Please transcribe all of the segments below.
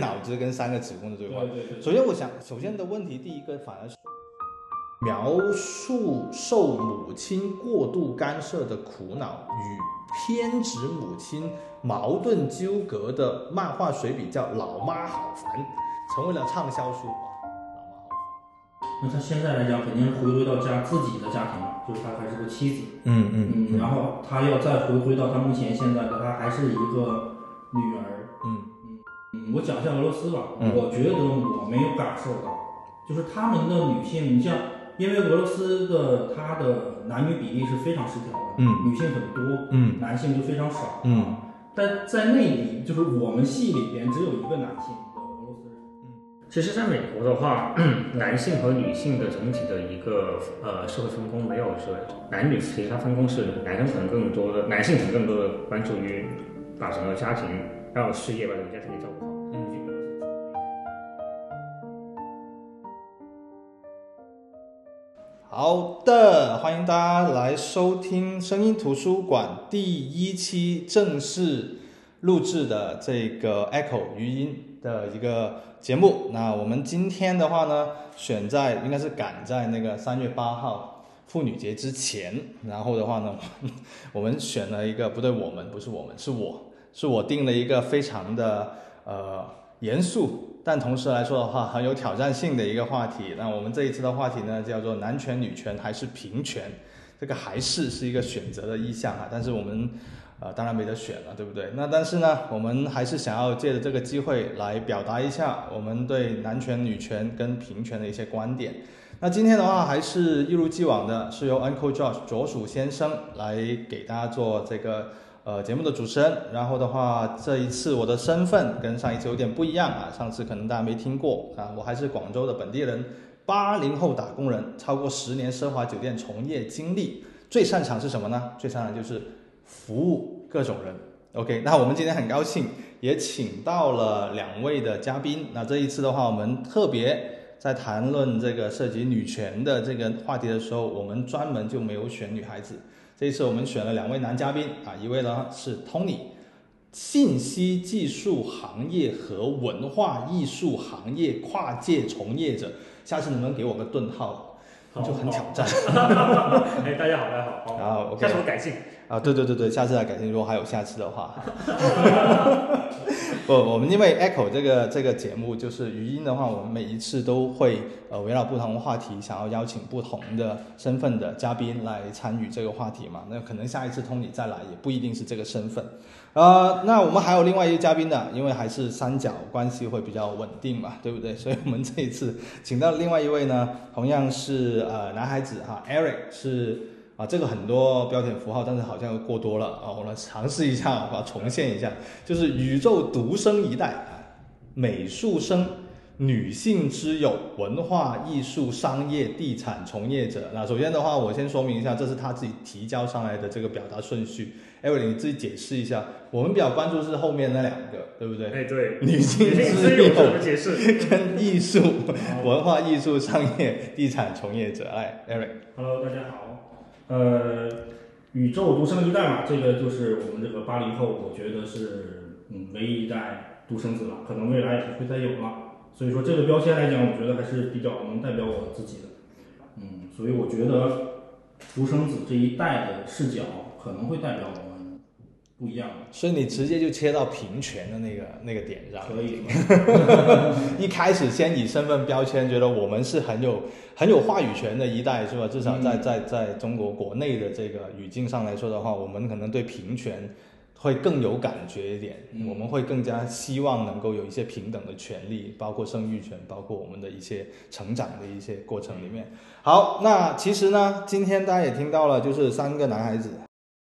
脑子跟三个子宫的对话。对对对。首先，我想，首先的问题，第一个反而是描述受母亲过度干涉的苦恼与偏执母亲矛盾纠葛的漫画随笔，叫《老妈好烦》，成为了畅销书。那他现在来讲，肯定是回归到家自己的家庭了，就是他还是个妻子。嗯嗯嗯。然后他要再回归到他目前现在的，他还是一个女儿。我讲一下俄罗斯吧，我觉得我没有感受到，就是他们的女性，你像，因为俄罗斯的它的男女比例是非常失调的，嗯，女性很多，嗯，男性就非常少，嗯。但在那里，就是我们系里边只有一个男性。俄罗斯，嗯其实，在美国的话，男性和女性的整体的一个呃社会分工没有说男女，其实它分工是男生可能更多的，男性可能更多的关注于把整个家庭还有事业把整个家庭给照顾好。的，欢迎大家来收听声音图书馆第一期正式录制的这个 Echo 语音的一个。节目，那我们今天的话呢，选在应该是赶在那个三月八号妇女节之前，然后的话呢，我们选了一个不对，我们不是我们，是我是我定了一个非常的呃严肃，但同时来说的话很有挑战性的一个话题。那我们这一次的话题呢，叫做男权、女权还是平权？这个还是是一个选择的意向啊，但是我们。呃，当然没得选了，对不对？那但是呢，我们还是想要借着这个机会来表达一下我们对男权、女权跟平权的一些观点。那今天的话，还是一如既往的，是由 Uncle Josh 左鼠先生来给大家做这个呃节目的主持人。然后的话，这一次我的身份跟上一次有点不一样啊，上次可能大家没听过啊，我还是广州的本地人，八零后打工人，超过十年奢华酒店从业经历，最擅长是什么呢？最擅长就是。服务各种人，OK。那我们今天很高兴，也请到了两位的嘉宾。那这一次的话，我们特别在谈论这个涉及女权的这个话题的时候，我们专门就没有选女孩子。这次我们选了两位男嘉宾啊，一位呢是 Tony，信息技术行业和文化艺术行业跨界从业者。下次能不能给我个顿号？就很挑战。哎，大家好，大家好。然后下次我改进。啊，对对对对，下次再改进。如果还有下次的话，不，我们因为 Echo 这个这个节目就是语音的话，我们每一次都会呃围绕不同的话题，想要邀请不同的身份的嘉宾来参与这个话题嘛。那可能下一次通你再来也不一定是这个身份。呃，那我们还有另外一个嘉宾的，因为还是三角关系会比较稳定嘛，对不对？所以我们这一次请到另外一位呢，同样是呃男孩子哈，Eric 是。啊，这个很多标点符号，但是好像过多了啊！我来尝试一下，把它重现一下，就是宇宙独生一代啊，美术生，女性之友，文化艺术、商业、地产从业者。那首先的话，我先说明一下，这是他自己提交上来的这个表达顺序。艾薇你自己解释一下。我们比较关注是后面那两个，对不对？哎，对，女性之友怎么解释？跟艺术、文化艺术、商业、地产从业者。哎，Eric。Hello，大家好。呃，宇宙独生一代嘛，这个就是我们这个八零后，我觉得是嗯唯一一代独生子了，可能未来也不会再有了。所以说这个标签来讲，我觉得还是比较能代表我自己的。嗯，所以我觉得独生子这一代的视角可能会代表我。不一样，所以你直接就切到平权的那个那个点上。可以。一开始先以身份标签，觉得我们是很有很有话语权的一代，是吧？至少在在在中国国内的这个语境上来说的话，我们可能对平权会更有感觉一点。我们会更加希望能够有一些平等的权利，包括生育权，包括我们的一些成长的一些过程里面。好，那其实呢，今天大家也听到了，就是三个男孩子。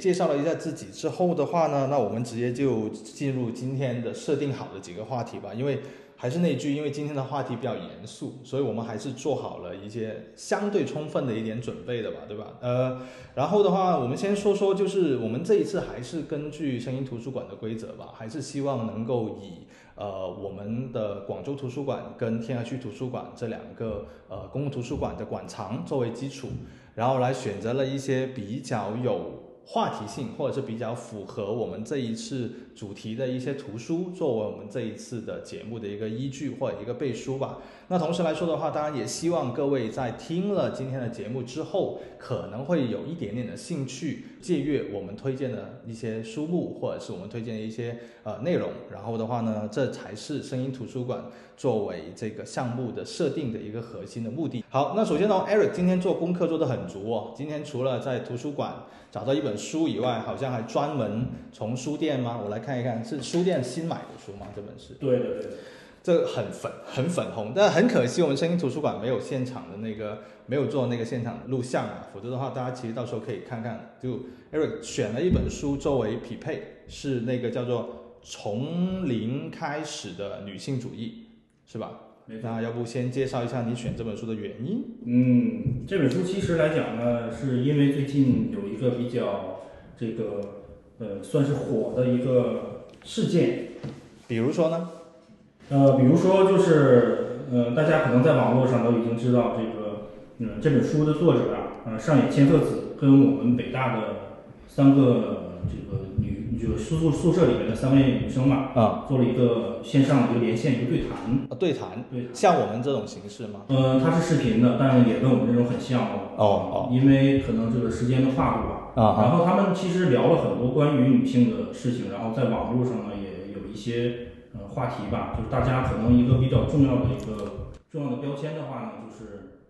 介绍了一下自己之后的话呢，那我们直接就进入今天的设定好的几个话题吧。因为还是那句，因为今天的话题比较严肃，所以我们还是做好了一些相对充分的一点准备的吧，对吧？呃，然后的话，我们先说说，就是我们这一次还是根据声音图书馆的规则吧，还是希望能够以呃我们的广州图书馆跟天河区图书馆这两个呃公共图书馆的馆藏作为基础，然后来选择了一些比较有。话题性，或者是比较符合我们这一次主题的一些图书，作为我们这一次的节目的一个依据或者一个背书吧。那同时来说的话，当然也希望各位在听了今天的节目之后，可能会有一点点的兴趣，借阅我们推荐的一些书目，或者是我们推荐的一些呃内容。然后的话呢，这才是声音图书馆作为这个项目的设定的一个核心的目的。好，那首先呢，Eric 今天做功课做得很足哦。今天除了在图书馆找到一本书以外，好像还专门从书店吗？我来看一看，是书店新买的书吗？这本是？对对，对。这很粉，很粉红，但很可惜，我们声音图书馆没有现场的那个，没有做那个现场录像啊，否则的话，大家其实到时候可以看看。就 Eric 选了一本书作为匹配，是那个叫做《从零开始的女性主义》，是吧？那要不先介绍一下你选这本书的原因？嗯，这本书其实来讲呢，是因为最近有一个比较这个呃，算是火的一个事件，比如说呢？呃，比如说就是，呃，大家可能在网络上都已经知道这个，嗯，这本书的作者啊，呃，上野千鹤子跟我们北大的三个这个女，就宿宿宿舍里面的三位女生嘛，啊，做了一个线上的一个连线，一个对谈。啊，对谈，对，像我们这种形式吗？呃，它是视频的，但是也跟我们这种很像哦。哦哦。因为可能这个时间的跨度吧。啊。然后他们其实聊了很多关于女性的事情，然后在网络上呢也有一些。呃，话题吧，就是大家可能一个比较重要的一个重要的标签的话呢，就是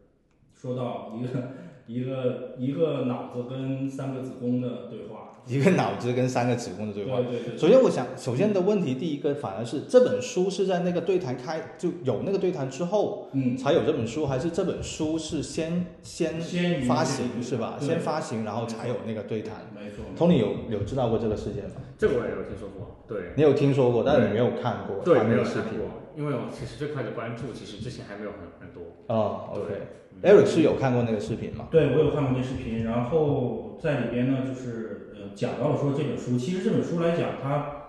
说到一个 一个一个脑子跟三个子宫的对话。一个脑子跟三个子宫的对话。对对对。首先，我想，首先的问题，第一个反而是这本书是在那个对谈开就有那个对谈之后，嗯，才有这本书，还是这本书是先先先发行是吧？先发行，然后才有那个对谈。没错。Tony 有有知道过这个事件吗？这个我也有听说过。对。你有听说过，但是你没有看过。对，没有视频。因为我其实这块的关注，其实之前还没有很很多。哦，OK。Eric 是有看过那个视频吗？对，我有看过那视频，然后在里边呢，就是呃讲到了说这本书，其实这本书来讲，它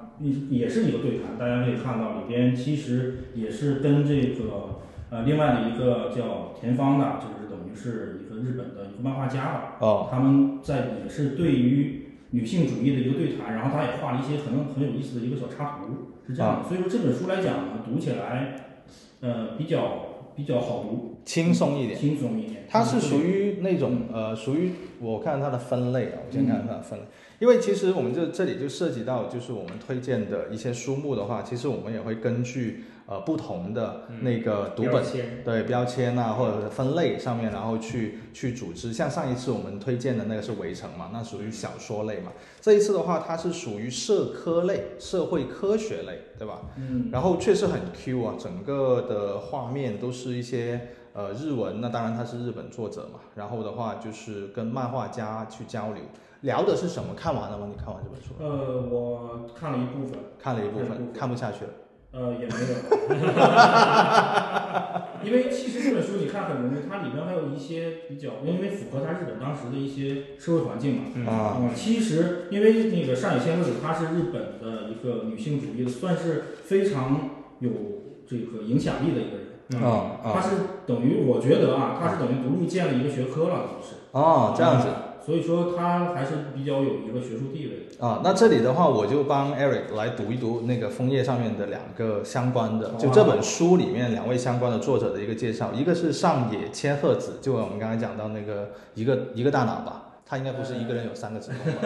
也是一个对谈，大家可以看到里边其实也是跟这个呃另外的一个叫田芳的，就是等于是一个日本的一个漫画家吧，哦，他们在也是对于女性主义的一个对谈，然后他也画了一些可能很有意思的一个小插图，是这样的，所以说这本书来讲呢，读起来呃比较。比较好读，轻松一点，轻松一点。它是属于那种呃，属于我看它的分类啊，我先看它的分类。因为其实我们这这里就涉及到，就是我们推荐的一些书目的话，其实我们也会根据呃不同的那个读本对标签啊，或者是分类上面，然后去去组织。像上一次我们推荐的那个是《围城》嘛，那属于小说类嘛。这一次的话，它是属于社科类、社会科学类，对吧？嗯。然后确实很 Q 啊，整个的画面都是一些呃日文，那当然他是日本作者嘛。然后的话就是跟漫画家去交流。聊的是什么？看完了吗？你看完这本书？呃，我看了一部分，看了一部分，看不下去了。呃，也没有，因为其实这本书你看很容易，它里面还有一些比较，因为符合它日本当时的一些社会环境嘛。啊。其实因为那个上野千鹤子，她是日本的一个女性主义的，算是非常有这个影响力的一个人。啊啊。她是等于，我觉得啊，她是等于独立建了一个学科了，就是。哦，这样子。所以说他还是比较有一个学术地位的啊。那这里的话，我就帮 Eric 来读一读那个枫叶上面的两个相关的，就这本书里面两位相关的作者的一个介绍。一个是上野千鹤子，就我们刚才讲到那个一个一个大脑吧，他应该不是一个人有三个子宫吧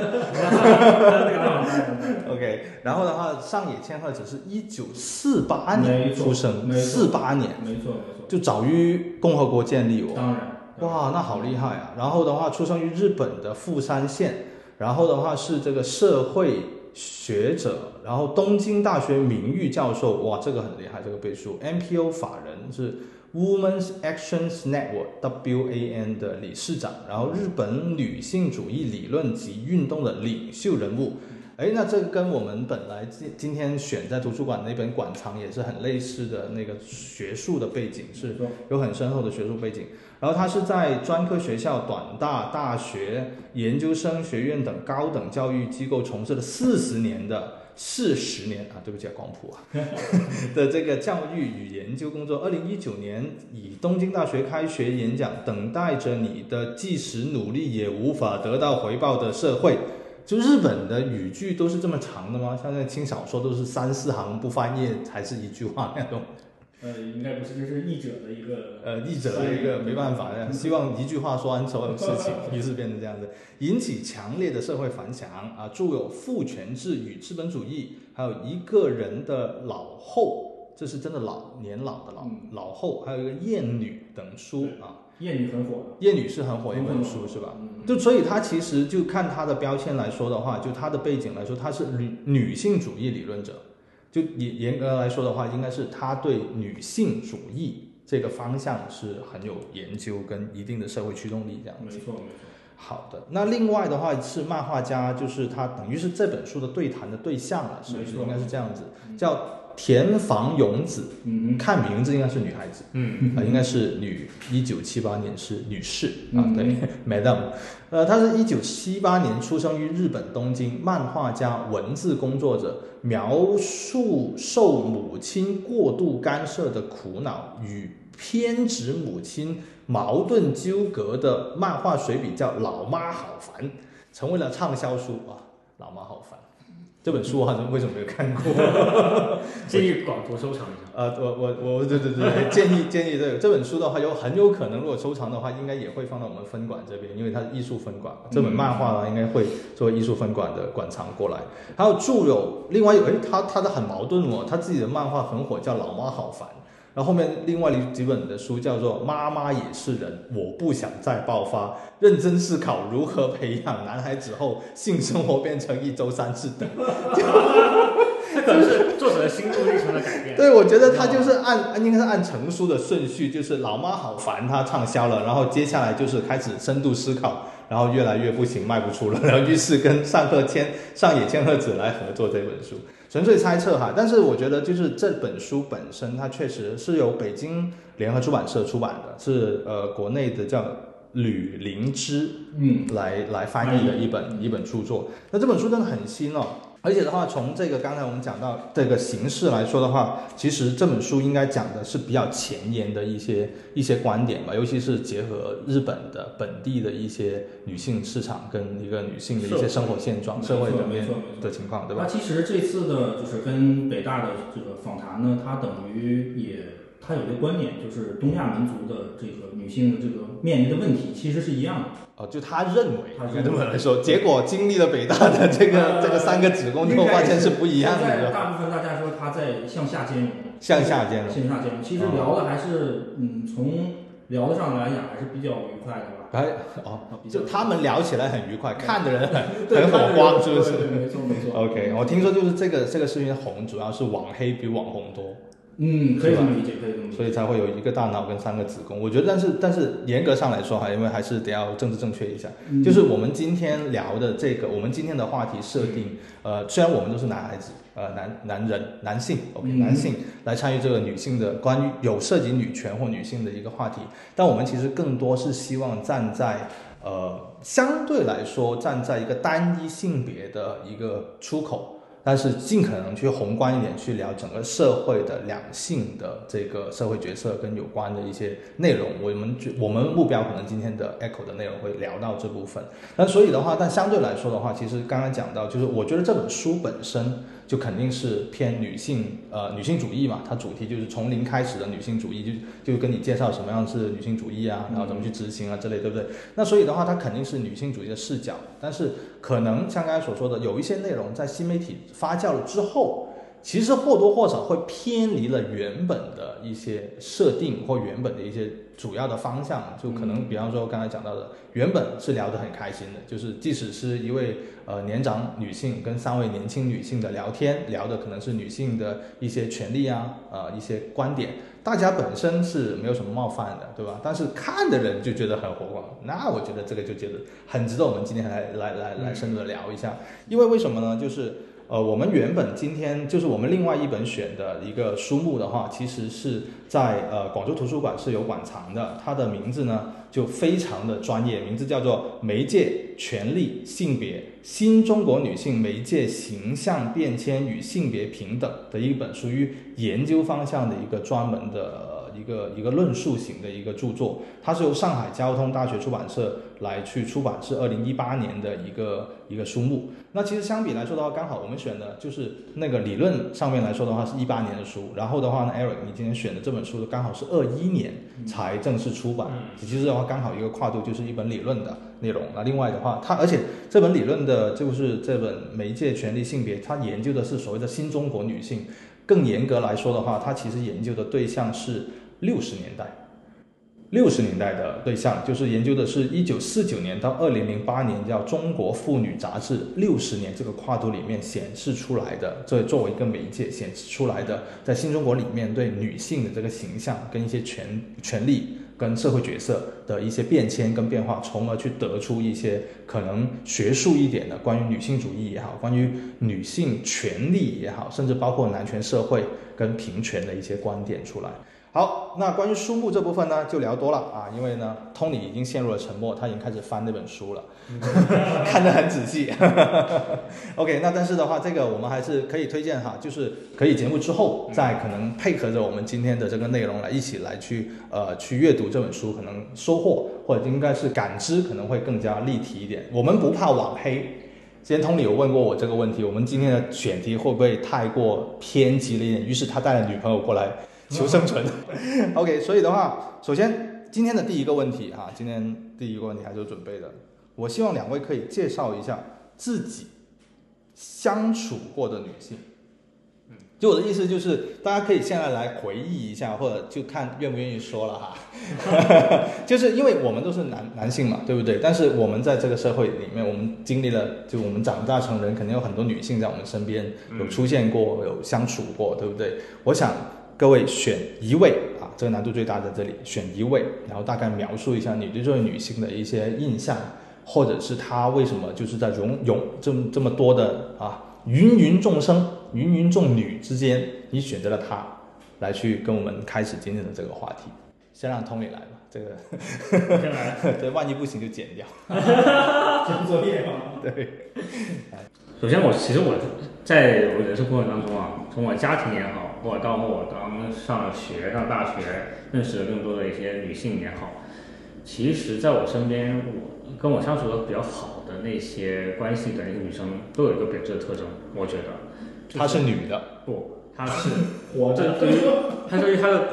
？OK，然后的话，上野千鹤子是一九四八年出生，四八年，没错没错，就早于共和国建立哦。当然。哇，那好厉害啊！然后的话，出生于日本的富山县，然后的话是这个社会学者，然后东京大学名誉教授，哇，这个很厉害，这个背书。NPO 法人是 Women's Actions Network（WAN） 的理事长，然后日本女性主义理论及运动的领袖人物。哎，那这个跟我们本来今今天选在图书馆那本《馆藏》也是很类似的那个学术的背景，是有很深厚的学术背景。然后他是在专科学校、短大、大学、研究生学院等高等教育机构从事了四十年的四十年啊，对不起啊，广普啊 的这个教育与研究工作。二零一九年以东京大学开学演讲，等待着你的即使努力也无法得到回报的社会。就日本的语句都是这么长的吗？像那轻小说都是三四行不翻页，还是一句话那种？呃，应该不是，这是译者的一个呃，译者的一个没办法的，希望一句话说完所有事情，于是变成这样子，引起强烈的社会反响啊。著有《父权制与资本主义》，还有一个人的老后，这是真的老年老的老嗯老后，还有一个艳女等书啊。艳女很火的，艳女是很火的一本书，是吧？嗯，就所以它其实就看它的标签来说的话，就它的背景来说，它是女女性主义理论者。就严严格来说的话，应该是他对女性主义这个方向是很有研究跟一定的社会驱动力这样子。没错没错。好的，那另外的话是漫画家，就是他等于是这本书的对谈的对象了，是不是？应该是这样子，叫田房勇子，嗯。看名字应该是女孩子。嗯。啊、应该是女，一九七八年是女士啊，嗯。对，Madam，呃，她是一九七八年出生于日本东京，漫画家、文字工作者，描述受母亲过度干涉的苦恼与偏执母亲矛盾纠葛的漫画随笔，叫《老妈好烦》，成为了畅销书啊，《老妈好烦》这本书我好像为什么没有看过？建议广图收藏一下。呃，我我我，对对对，建议建议对这本书的话，有很有可能，如果收藏的话，应该也会放到我们分馆这边，因为它是艺术分馆。这本漫画呢，应该会作为艺术分馆的馆藏过来。还有著有另外有，哎，他他的很矛盾哦，他自己的漫画很火，叫《老妈好烦》。然后后面另外几本的书叫做《妈妈也是人》，我不想再爆发，认真思考如何培养男孩子后性生活变成一周三次的。这可能是作者的心路历程的改变。对，我觉得他就是按应该是按成书的顺序，就是老妈好烦，他畅销了，然后接下来就是开始深度思考，然后越来越不行，卖不出了，然后于是跟上贺千上野千鹤子来合作这本书，纯粹猜测哈。但是我觉得就是这本书本身，它确实是由北京联合出版社出版的，是呃国内的叫吕灵芝嗯来来翻译的一本一本著作。那这本书真的很新哦，而且的话，从这个刚才我们讲到这个形式来说的话，其实这本书应该讲的是比较前沿的一些一些观点吧，尤其是结合日本的本地的一些女性市场跟一个女性的一些生活现状、社会层面的情况，对吧？那其实这次的就是跟北大的这个访谈呢，它等于也他有一个观点，就是东亚民族的这个女性的这个面临的问题其实是一样的。哦，就他认为，他应该这么来说，结果经历了北大的这个、呃这个三个子宫之后，发现是不一样的，大部分大家说他在向下兼容，向下兼容。向下兼容。其实聊的还是嗯，从聊的上来讲还是比较愉快的吧。哎，哦，就他们聊起来很愉快，看的人很很火光，是不是？没错没错。OK，我听说就是这个这个视频红，主要是网黑比网红多，嗯，可以这么理解，可以这么理解。所以才会有一个大脑跟三个子宫。我觉得，但是但是严格上来说哈，因为还是得要政治正确一下，嗯就是我们今天聊的这个，我们今天的话题设定，呃，虽然我们都是男孩子，呃，男男人男性，OK，、嗯男性来参与这个女性的关于有涉及女权或女性的一个话题，但我们其实更多是希望站在呃相对来说站在一个单一性别的一个出口。但是尽可能去宏观一点去聊整个社会的两性的这个社会角色跟有关的一些内容，我们就我们目标可能今天的 Echo 的内容会聊到这部分。那所以的话，但相对来说的话，其实刚刚讲到，就是我觉得这本书本身就肯定是偏女性呃女性主义嘛，它主题就是从零开始的女性主义，就就跟你介绍什么样是女性主义啊，然后怎么去执行啊之类，对不对？那所以的话，它肯定是女性主义的视角，但是可能像刚才所说的，有一些内容在新媒体发酵了之后，其实或多或少会偏离了原本的一些设定或原本的一些主要的方向，就可能比方说刚才讲到的，原本是聊得很开心的，就是即使是一位呃年长女性跟三位年轻女性的聊天，聊的可能是女性的一些权利啊，呃一些观点。大家本身是没有什么冒犯的，对吧？但是看的人就觉得很火光，那我觉得这个就觉得很值得我们今天来来来来深入的聊一下。因为为什么呢？就是呃，我们原本今天就是我们另外一本选的一个书目的话，其实是在呃广州图书馆是有馆藏的，它的名字呢就非常的专业，名字叫做《媒介、权利、性别：新中国女性媒介形象变迁与性别平等》的一本属于研究方向的一个专门的。一个一个论述型的一个著作，它是由上海交通大学出版社来去出版，是二零一八年的一个一个书目。那其实相比来说的话，刚好我们选的就是那个理论上面来说的话是一八年的书，然后的话呢，Eric 你今天选的这本书刚好是二一年才正式出版，其实的话刚好一个跨度就是一本理论的内容。那另外的话，它而且这本理论的就是这本媒介权利性别，它研究的是所谓的新中国女性。更严格来说的话，它其实研究的对象是六十年代，六十年代的对象就是研究的是一九四九年到二零零八年叫《中国妇女杂志》六十年这个跨度里面显示出来的，这作为一个媒介显示出来的，在新中国里面对女性的这个形象跟一些权权利。跟社会角色的一些变迁跟变化，从而去得出一些可能学术一点的关于女性主义也好，关于女性权利也好，甚至包括男权社会跟平权的一些观点出来。好，那关于书目这部分呢，就聊多了啊，因为呢，Tony 已经陷入了沉默，他已经开始翻那本书了，看得很仔细。OK，那但是的话，这个我们还是可以推荐哈，就是可以节目之后再可能配合着我们今天的这个内容来一起来去呃去阅读这本书，可能收获或者应该是感知可能会更加立体一点。我们不怕网黑。之前 Tony 有问过我这个问题，我们今天的选题会不会太过偏激了一点？于是他带了女朋友过来。求生存，OK。所以的话，首先今天的第一个问题哈，今天第一个问题还是准备的。我希望两位可以介绍一下自己相处过的女性。就我的意思就是，大家可以现在来回忆一下，或者就看愿不愿意说了哈。就是因为我们都是男男性嘛，对不对？但是我们在这个社会里面，我们经历了，就我们长大成人，肯定有很多女性在我们身边有出现过，有相处过，对不对？我想。各位选一位啊，这个难度最大在这里，选一位，然后大概描述一下你对这位女性的一些印象，或者是她为什么就是在拥有这么这么多的啊芸芸众生、芸芸众女之间，你选择了她来去跟我们开始今天的这个话题。先让 Tony 来吧，这个先来，对，万一不行就剪掉，交作业嘛。对，首先我其实我在我人生过程当中啊，从我家庭也好。或者到我当上了学，上大学，认识了更多的一些女性也好。其实，在我身边，我跟我相处的比较好的那些关系的那些女生，都有一个本质的特征。我觉得，她是女的，不，她是活着对于她对于她的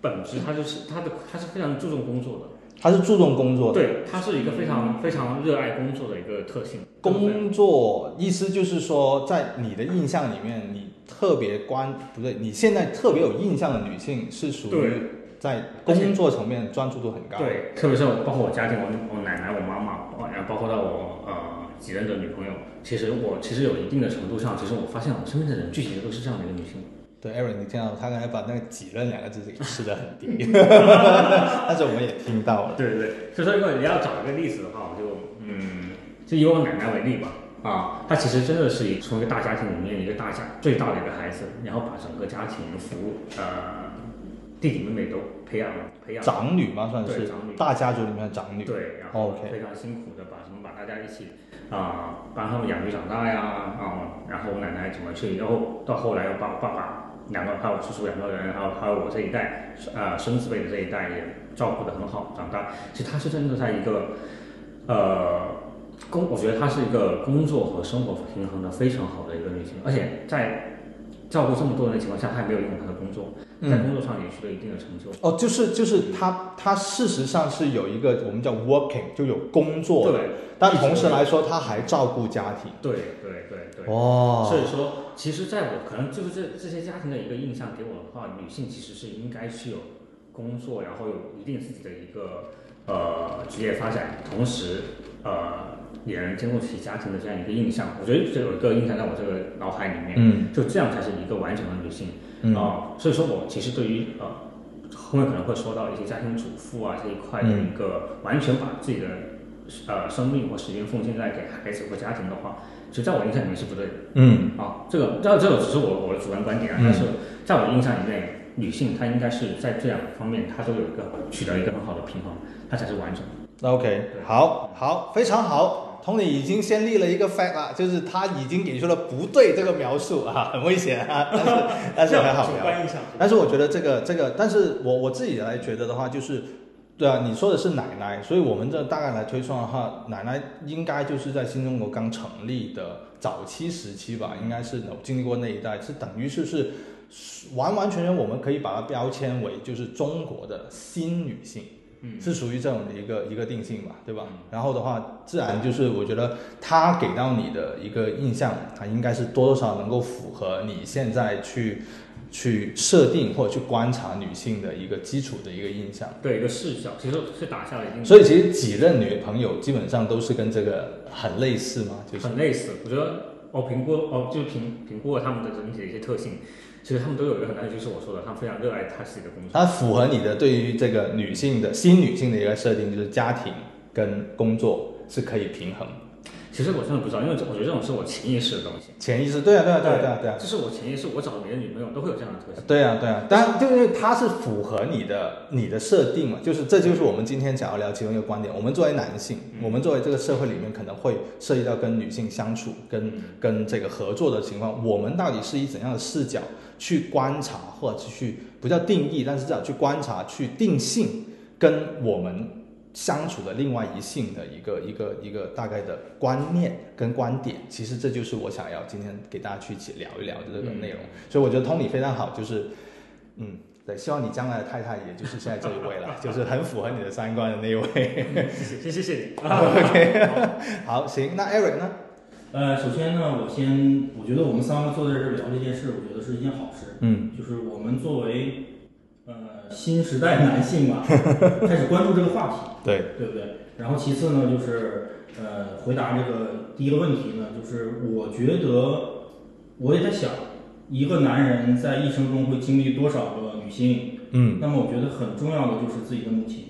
本质，她就是她的，她是非常注重工作的。她是注重工作的，对，她是一个非常非常热爱工作的一个特性。工作意思就是说，在你的印象里面，你。特别关不对，你现在特别有印象的女性是属于在工作层面专注度很高。对，特别是包括我家庭，我我奶奶、我妈妈，然后包括到我呃几任的女朋友，其实我其实有一定的程度上，其实我发现我身边的人聚集的都是这样的一个女性。对，Aaron，你听到他刚才把那个几任两个字给 吃的很低，但是我们也听到了。对对对，所以说如果你要找一个例子的话，我就嗯，就以我奶奶为例吧。啊，她其实真的是一从一个大家庭里面一个大家最大的一个孩子，然后把整个家庭服务呃弟弟妹妹都培养了培养长女嘛算是长女大家族里面的长女对，然后非常辛苦的把什么把大家一起啊帮他们养育长大呀啊，然后我奶奶怎么去，然后到后来又把我爸爸两个还有叔叔两个人，还有还有我这一代啊孙子辈的这一代也照顾的很好长大，其实他是真的在一个呃。工，我觉得他是一个工作和生活平衡的非常好的一个女性，而且在照顾这么多人的情况下，他也没有用她的工作，在工作上也取得一定的成就。哦，就是就是他他事实上是有一个我们叫 working 就有工作，对，但同时来说他还照顾家庭。对对对对。哦。所以说，其实在我可能就是这这些家庭的一个印象给我的话，女性其实是应该是有工作，然后有一定自己的一个呃职业发展，同时呃。也能兼顾起家庭的这样一个印象，我觉得这有一个印象在我这个脑海里面，嗯，就这样才是一个完整的女性，啊，所以说我其实对于呃后面可能会说到一些家庭主妇啊这一块的一个完全把自己的呃生命或时间奉献在给孩子或家庭的话，其实在我印象里面是不对的，嗯，啊，这个这这个只是我我的主观观点啊，但是在我的印象里面，女性她应该是在这两方面她都有一个取得一个很好的平衡，她才是完整的。OK，好，好，非常好。，Tony 已经先立了一个 fact 了，就是他已经给出了不对这个描述啊，很危险啊，但是但是很好聊。主观印象。但是我觉得这个这个，但是我我自己来觉得的话，就是，对啊，你说的是奶奶，所以我们这大概来推算的话，奶奶应该就是在新中国刚成立的早期时期吧，应该是有经历过那一代，是等于是是完完全全我们可以把它标签为就是中国的新女性。嗯，是属于这种的一个一个定性吧，对吧？然后的话，自然就是我觉得她给到你的一个印象，它应该是多多少少能够符合你现在去去设定或者去观察女性的一个基础的一个印象。对一个视角，其实是打下了一定。所以其实几任女朋友基本上都是跟这个很类似嘛，就是很类似。我觉得我评估哦，就是评评估了他们的整体的一些特性。其实他们都有一个很大的，就是我说的，他们非常热爱他自己的工作。它符合你的对于这个女性的新女性的一个设定，就是家庭跟工作是可以平衡。其实我真的不知道，因为我觉得这种是我潜意识的东西。潜意识，对啊，对啊，对啊，对啊，对啊。这是我潜意识，我找别的女朋友都会有这样的特性。对啊，对啊。当然，就因为它是符合你的你的设定嘛，就是这就是我们今天想要聊其中一个观点。我们作为男性，我们作为这个社会里面可能会涉及到跟女性相处、跟跟这个合作的情况，我们到底是以怎样的视角去观察，或者去不叫定义，但是至少去观察、去定性，跟我们。相处的另外一性的一个一个一个大概的观念跟观点，其实这就是我想要今天给大家去一起聊一聊的这个内容。所以我觉得 Tony 非常好，就是嗯，对，希望你将来的太太也就是现在这一位了，就是很符合你的三观的那一位。谢谢谢谢。OK，好，行，那 Eric 呢？呃，首先呢，我先我觉得我们三个坐在这儿聊这件事，我觉得是一件好事。嗯，就是我们作为。新时代男性嘛，开始关注这个话题，对对不对？然后其次呢，就是呃，回答这个第一个问题呢，就是我觉得我也在想，一个男人在一生中会经历多少个女性？嗯，那么我觉得很重要的就是自己的母亲。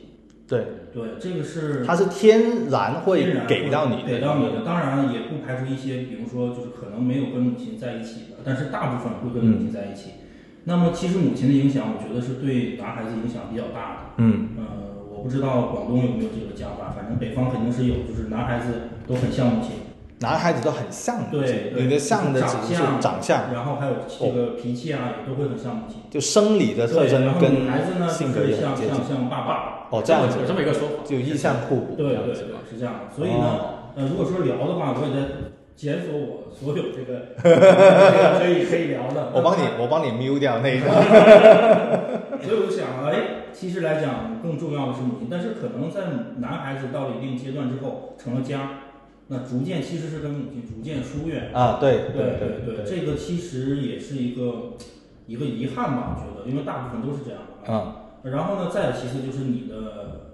对对，这个是它是天然会给到你给到你的。当然也不排除一些，比如说就是可能没有跟母亲在一起的，但是大部分会跟母亲在一起。那么其实母亲的影响，我觉得是对男孩子影响比较大的。嗯，呃，我不知道广东有没有这个讲法，反正北方肯定是有，就是男孩子都很像母亲。男孩子都很像母亲，对，你的像的只是长相，然后还有这个脾气啊，也都会很像母亲。就生理的特征跟性格也像像像爸爸。哦，这样子有这么一个说法，就意向互补。对对对，是这样的。所以呢，呃，如果说聊的话，我也在。检索我所有这个 可以可以聊的，我帮你我帮你 mute 掉那一个。所以我就想，哎，其实来讲更重要的是母亲，但是可能在男孩子到了一定阶段之后成了家，那逐渐其实是跟母亲逐渐疏远啊，对对对对，这个其实也是一个一个遗憾吧，我觉得，因为大部分都是这样的啊。然后呢，再其次就是你的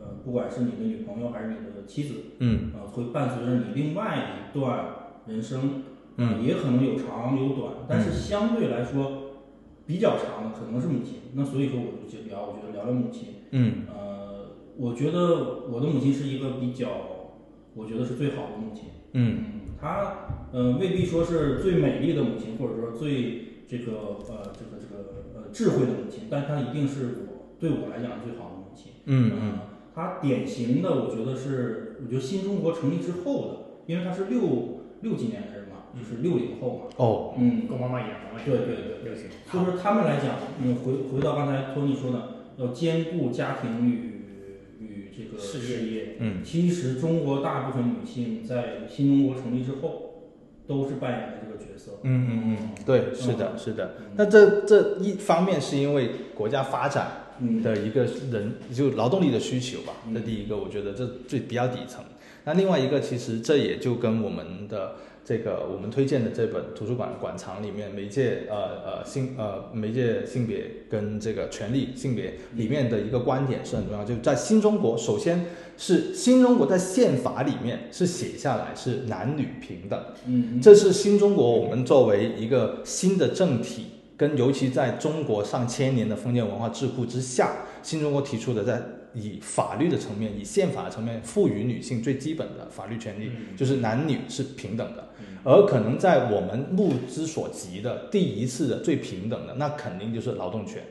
呃，不管是你的女朋友还是你的妻子，嗯，呃，会伴随着你另外一段。人生，嗯，也可能有长有短，但是相对来说比较长的可能是母亲。那所以说，我就聊，我觉得聊聊母亲。嗯，呃，我觉得我的母亲是一个比较，我觉得是最好的母亲。嗯，她，呃，未必说是最美丽的母亲，或者说最这个呃这个这个呃智慧的母亲，但她一定是我对我来讲最好的母亲。嗯嗯，她典型的，我觉得是，我觉得新中国成立之后的，因为她是六。六几年的人嘛，就是六零后嘛。哦，嗯，跟妈妈一样，对对对，六零。就是他们来讲，嗯，回回到刚才托尼说的，要兼顾家庭与与这个事业。嗯，其实中国大部分女性在新中国成立之后，都是扮演了这个角色。嗯嗯嗯，对，是的，是的。那这这一方面是因为国家发展的一个人就劳动力的需求吧。这第一个，我觉得这最比较底层。那另外一个，其实这也就跟我们的这个我们推荐的这本图书馆馆藏里面媒介呃呃性呃媒介性别跟这个权利性别里面的一个观点是很重要。就在新中国，首先是新中国在宪法里面是写下来是男女平等，嗯，这是新中国我们作为一个新的政体，跟尤其在中国上千年的封建文化桎梏之下，新中国提出的在。以法律的层面，以宪法的层面赋予女性最基本的法律权利，就是男女是平等的。而可能在我们目之所及的第一次的最平等的，那肯定就是劳动权。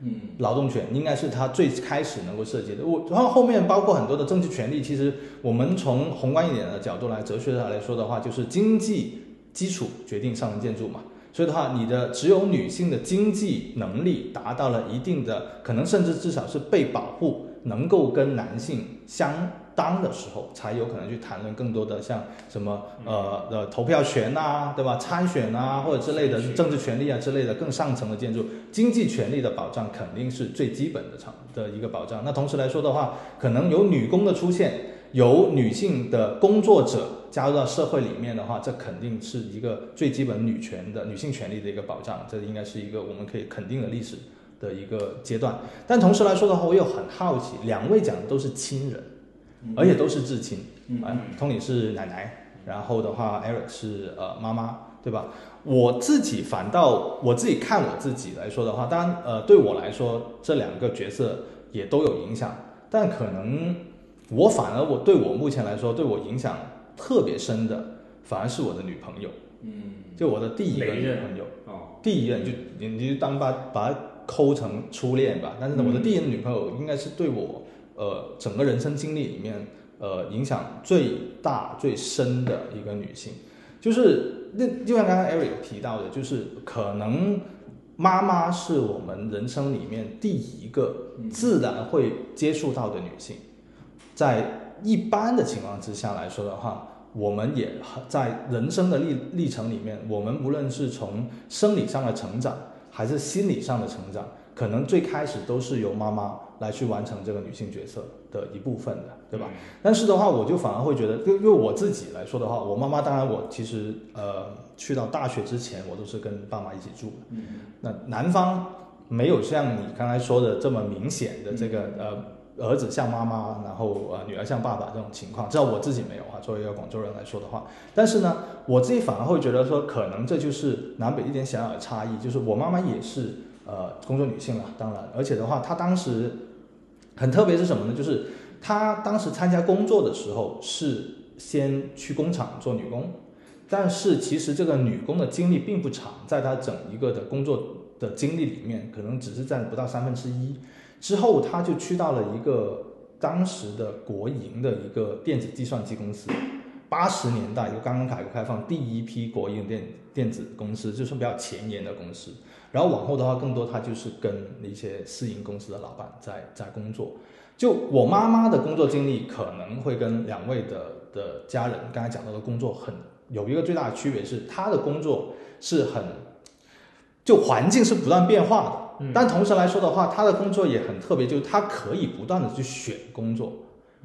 嗯劳动权应该是他最开始能够涉及的。我然后后面包括很多的政治权利，其实我们从宏观一点的角度来哲学上来说的话，就是经济基础决定上层建筑嘛。所以的话，你的只有女性的经济能力达到了一定的，可能甚至至少是被保护，能够跟男性相当的时候，才有可能去谈论更多的像什么呃呃投票权呐、对吧？参选啊，或者之类的政治权利啊之类的更上层的建筑，经济权利的保障肯定是最基本的场的一个保障。那同时来说的话，可能有女工的出现，有女性的工作者加入到社会里面的话，这肯定是一个最基本女权的女性权利的一个保障，这应该是一个我们可以肯定的历史的一个阶段。但同时来说的话，我又很好奇，两位讲的都是亲人，而且都是至亲。嗯啊，Tony 是奶奶，然后的话，Eric 是呃妈妈，对吧？我自己反倒我自己看我自己来说的话，当然呃对我来说这两个角色也都有影响，但可能我反而我对我目前来说对我影响特别深的，反而是我的女朋友，嗯就我的第一个女朋友。哦，第一任就你你就当把把它抠成初恋吧，但是呢，我的第一任女朋友应该是对我呃整个人生经历里面呃影响最大最深的一个女性，就是那就像刚刚 Eric 提到的，就是可能妈妈是我们人生里面第一个自然会接触到的女性，在一般的情况之下来说的话，我们也在人生的历历程里面，我们无论是从生理上的成长，还是心理上的成长，可能最开始都是由妈妈来去完成这个女性角色的一部分的，对吧？但是的话，我就反而会觉得，就因为我自己来说的话，我妈妈当然我其实呃去到大学之前，我都是跟爸妈一起住的。嗯那男方没有像你刚才说的这么明显的这个呃儿子像妈妈，然后呃女儿像爸爸这种情况，至少我自己没有哈。作为一个广州人来说的话，但是呢，我自己反而会觉得说，可能这就是南北一点小小的差异，就是我妈妈也是呃工作女性了，当然，而且的话，她当时很特别是什么呢？就是她当时参加工作的时候是先去工厂做女工。但是其实这个女工的经历并不长，在她整一个的工作的经历里面，可能只是占不到三分之一。之后，她就去到了一个当时的国营的一个电子计算机公司，八十年代就刚刚改革开放第一批国营电电子公司，就是比较前沿的公司。然后往后的话，更多她就是跟一些私营公司的老板在在工作。就我妈妈的工作经历，可能会跟两位的的家人刚才讲到的工作很。有一个最大的区别是，她的工作是很，就环境是不断变化的，但同时来说的话，他的工作也很特别，就是他可以不断的去选工作，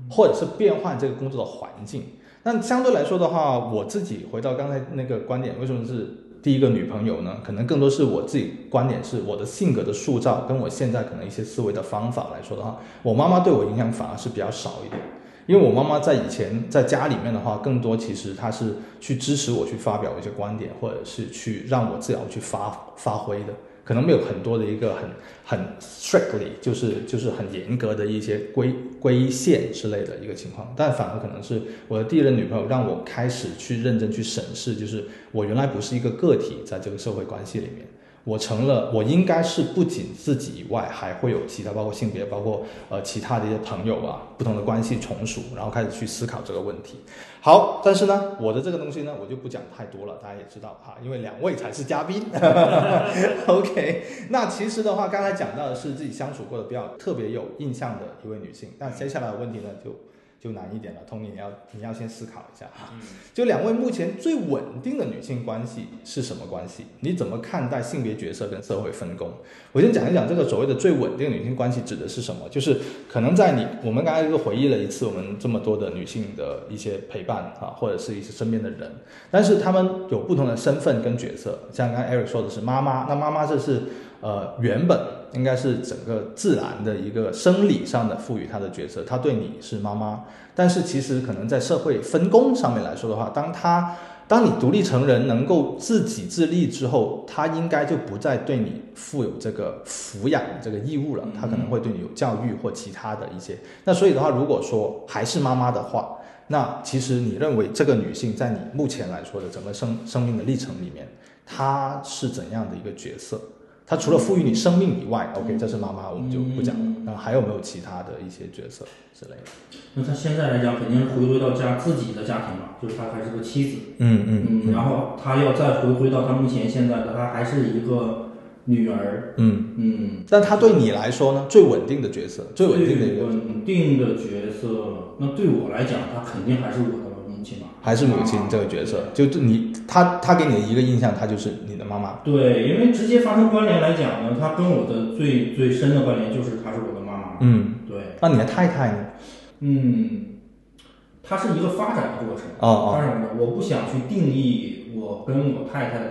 或者是变换这个工作的环境。但相对来说的话，我自己回到刚才那个观点，为什么是第一个女朋友呢？可能更多是我自己观点是我的性格的塑造，跟我现在可能一些思维的方法来说的话，我妈妈对我影响反而是比较少一点。因为我妈妈在以前在家里面的话，更多其实她是去支持我去发表一些观点，或者是去让我自由去发发挥的，可能没有很多的一个很很 strictly 就是就是很严格的一些规规限之类的一个情况，但反而可能是我的第一任女朋友让我开始去认真去审视，就是我原来不是一个个体在这个社会关系里面。我成了，我应该是不仅自己以外，还会有其他，包括性别，包括呃其他的一些朋友啊，不同的关系从属，然后开始去思考这个问题。好，但是呢，我的这个东西呢，我就不讲太多了，大家也知道哈，因为两位才是嘉宾。OK，那其实的话，刚才讲到的是自己相处过的比较特别有印象的一位女性，那接下来的问题呢，就就难一点了。Tony，你要你要先思考一下哈。就两位目前最稳定的女性关系是什么关系？你怎么看待性别角色跟社会分工？我先讲一讲这个所谓的最稳定的女性关系指的是什么？就是可能在你我们刚才又回忆了一次我们这么多的女性的一些陪伴啊，或者是一些身边的人，但是她们有不同的身份跟角色。像刚才 Eric 说的是妈妈，那妈妈这是呃原本应该是整个自然的一个生理上的赋予她的角色，她对你是妈妈。但是其实可能在社会分工上面来说的话，当她当你独立成人，能够自给自立之后，她应该就不再对你负有这个抚养这个义务了，她可能会对你有教育或其他的一些。那所以的话，如果说还是妈妈的话，那其实你认为这个女性在你目前来说的整个生生命的历程里面，她是怎样的一个角色？他除了赋予你生命以外，OK，这是妈妈，我们就不讲了。嗯。那还有没有其他的一些角色之类的？那他现在来讲，肯定是回归到家自己的家庭嘛，就是他还是个妻子，嗯嗯嗯，然后他要再回归到他目前现在的，他还是一个女儿，嗯。嗯，但他对你来说呢，最稳定的角色，最稳定的一个稳定的角色，那对我来讲，他肯定还是我的母亲嘛，还是母亲这个角色，就就你他他给你的一个印象，他就是你的妈妈。对，因为直接发生关联来讲呢，他跟我的最最深的关联就是她是我的妈妈。嗯，对，那你的太太呢？嗯，它是一个发展的过程。哦哦当然了，我不想去定义我跟我太太的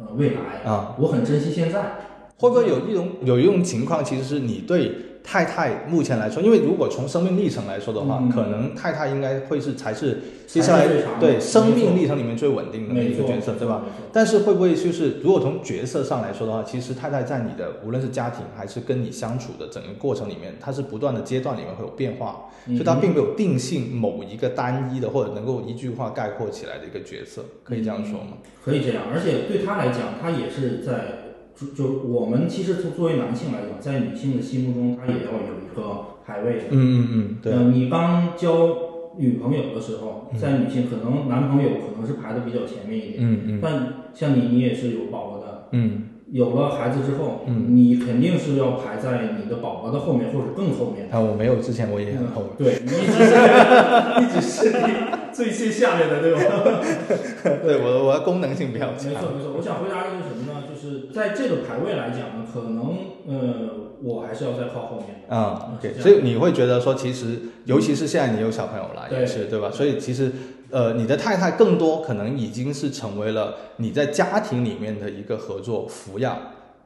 呃未来，啊，我很珍惜现在。会不会有一种有一种情况，其实是你对太太目前来说，因为如果从生命历程来说的话，嗯可能太太应该会是才是接下来对生命历程里面最稳定的那一个角色，对吧？？但是会不会就是，如果从角色上来说的话，其实太太在你的无论是家庭还是跟你相处的整个过程里面，她是不断的阶段里面会有变化，嗯所以她并没有定性某一个单一的或者能够一句话概括起来的一个角色，可以这样说吗？可以这样，而且对他来讲，他也是在就就我们其实作作为男性来讲，在女性的心目中，他也要有一个排位的。嗯嗯嗯，对，呃，你刚交女朋友的时候，嗯在女性可能男朋友可能是排的比较前面一点，嗯嗯但像你，你也是有宝宝的，嗯有了孩子之后，嗯你肯定是要排在你的宝宝的后面或者更后面。啊，我没有之前我也很后悔。对你一直是 一直是你最最下面的，对吧？对我我的功能性比较强没。错没错，我想回答一个什么呢？就是在这个排位来讲呢，可能呃，我还是要再靠后面的。啊嗯，OK，所以你会觉得说，其实尤其是现在你有小朋友了，对也是对吧？所以其实呃，你的太太更多可能已经是成为了你在家庭里面的一个合作抚养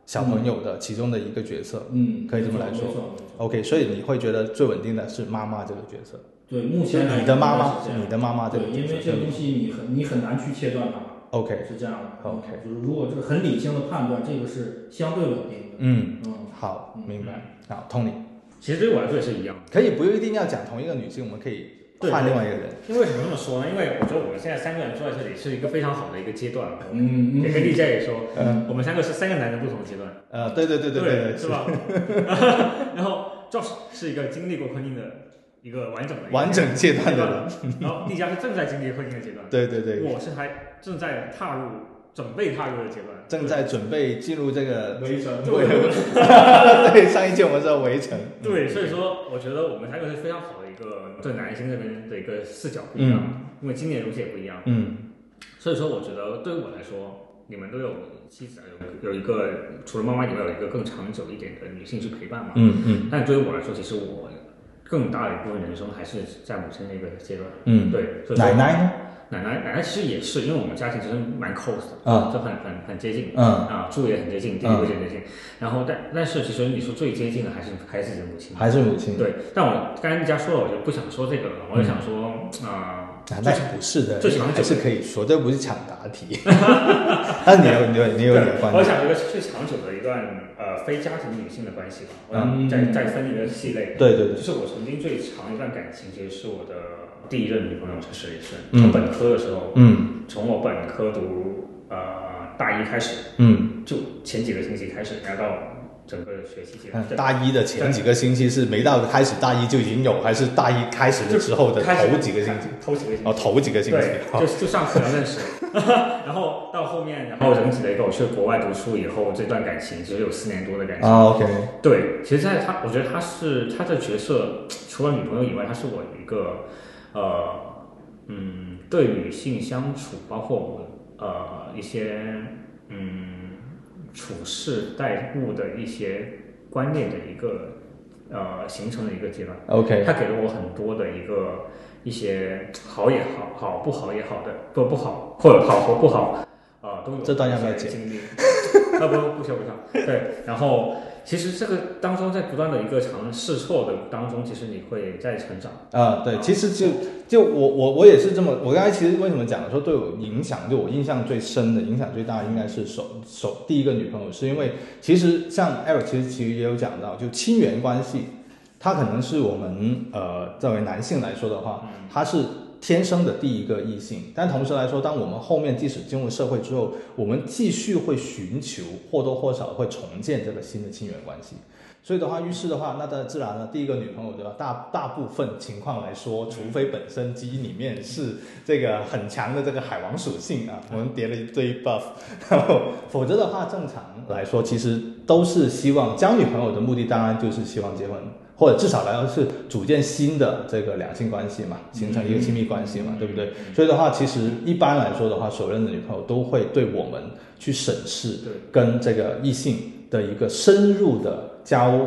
小朋友的其中的一个角色。嗯，可以这么来说 OK，所以你会觉得最稳定的是妈妈这个角色，对，目前你的妈妈是这，样你的妈妈对，因为这个东西你很你很难去切断它。OK，是这样的。OK 就是如果这个很理性的判断，这个是相对稳定的。嗯，嗯，好，嗯明白。好，Tony，其实对我来说也是一样。可以不一定要讲同一个女性，我们可以对换另外一个人。因为为什么这么说呢？因为我觉得我们现在三个人坐在这里是一个非常好的一个阶段。嗯也跟丽佳也说，嗯我们三个是三个男人不同的阶段，呃，对对对对对是吧？然后 Josh 是一个经历过婚姻的一个完整的完整阶段的人。然后丽佳是正在经历婚姻的阶段，对对对，我是还正在踏入、准备踏入的阶段，正在准备进入这个。围城。对 对，上一届我们说围城。对，所以说我觉得我们三个是非常好的一个对男性这边的一个视角不一样，因为经验如此也不一样，嗯。所以说我觉得对于我来说，你们都有妻子，有有一个除了妈妈以外有一个更长久一点的女性去陪伴嘛，嗯嗯。但对于我来说，其实我更大的一部分人生还是在母亲那个阶段。嗯。对，所以奶奶呢？奶奶奶奶其实也是，因为我们家庭其实蛮 close 的，啊就很很很接近。嗯啊，住也很接近，地理位置也很接近。然后但但是其实你说最接近的还是还是自己的母亲。还是母亲？对，但我刚才那家说了，我就不想说这个了，我就想说啊、啊，那不是的，最长是可以说，这不是抢答题。那你有你有你有我。想一个最长久的一段呃非家庭女性的关系吧，我嗯。想再再分一个系类。对对对。就，是我曾经最长一段感情，其实是我的第一任女朋友，其实也是。嗯。从本科的时候，嗯。从我本科读呃大一开始，嗯，就前几个星期开始，然后到整个学期结束，嗯大一的前几个星期是没到开始大一就已经有，还是大一开始的时候的头几个星期？，头几个星期哦，。头几个星期对，。就就上课能认识，然后到后面，然后整体的一个我去国外读书以后，这段感情其实有四年多的感情。啊，OK，对，其实在他，我觉得他是他的角色，除了女朋友以外，他是我一个呃嗯，对女性相处，包括我呃一些嗯处事待物的一些观念的一个呃形成的一个阶段。OK，他给了我很多的一个一些好也好，好不好也好的，不不好或者好或不好，呃，都有这段一些经历？啊 不不需要不需要。对，然后其实这个当中在不断的一个尝试错的当中，其实你会在成长。啊，对，其实就就我我我也是这么，我刚才其实为什么讲说对我影响，就我印象最深的、影响最大应该是首首第一个女朋友，是因为其实像 Eric 其实其实也有讲到，就亲缘关系，它可能是我们呃作为男性来说的话，它是天生的第一个异性，但同时来说，当我们后面即使进入社会之后，我们继续会寻求或多或少会重建这个新的亲缘关系。所以的话，于是的话，那当然自然了。第一个女朋友对吧？大大部分情况来说，除非本身基因里面是这个很强的这个海王属性啊，我们叠了一堆 buff，然后 否则的话，正常来说，其实都是希望交女朋友的目的，当然就是希望结婚，或者至少来说是组建新的这个两性关系嘛，形成一个亲密关系嘛，对不对？所以的话，其实一般来说的话，首任的女朋友都会对我们去审视对跟这个异性的一个深入的交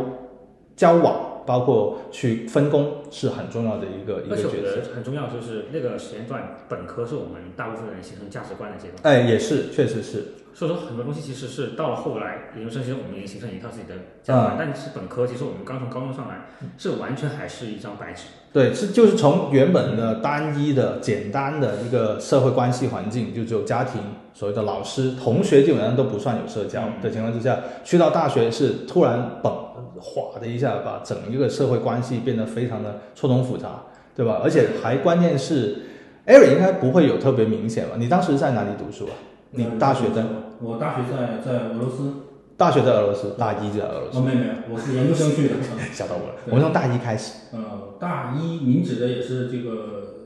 交往，包括去分工是很重要的一个一个角色。得很重要，就是那个时间段，本科是我们大部分人形成价值观的阶段。哎，也是，确实是，所以说很多东西其实是到了后来研究生，其实我们已经形成一套自己的价值观，但是本科其实我们刚从高中上来，是完全还是一张白纸。对，是就是从原本的单一的、简单的一个社会关系环境，就只有家庭、所谓的老师、同学，基本上都不算有社交的情况之下，去到大学是突然嘣哗的一下，把整一个社会关系变得非常的错综复杂，对吧？而且还关键是，Eric 应该不会有特别明显吧？你当时在哪里读书啊？你大学在我大学在在俄罗斯，大学在俄罗斯，大一就在俄罗斯，哦，没有没有，我是研究生去的。吓到我了。我们从大一开始，呃，大一您指的也是这个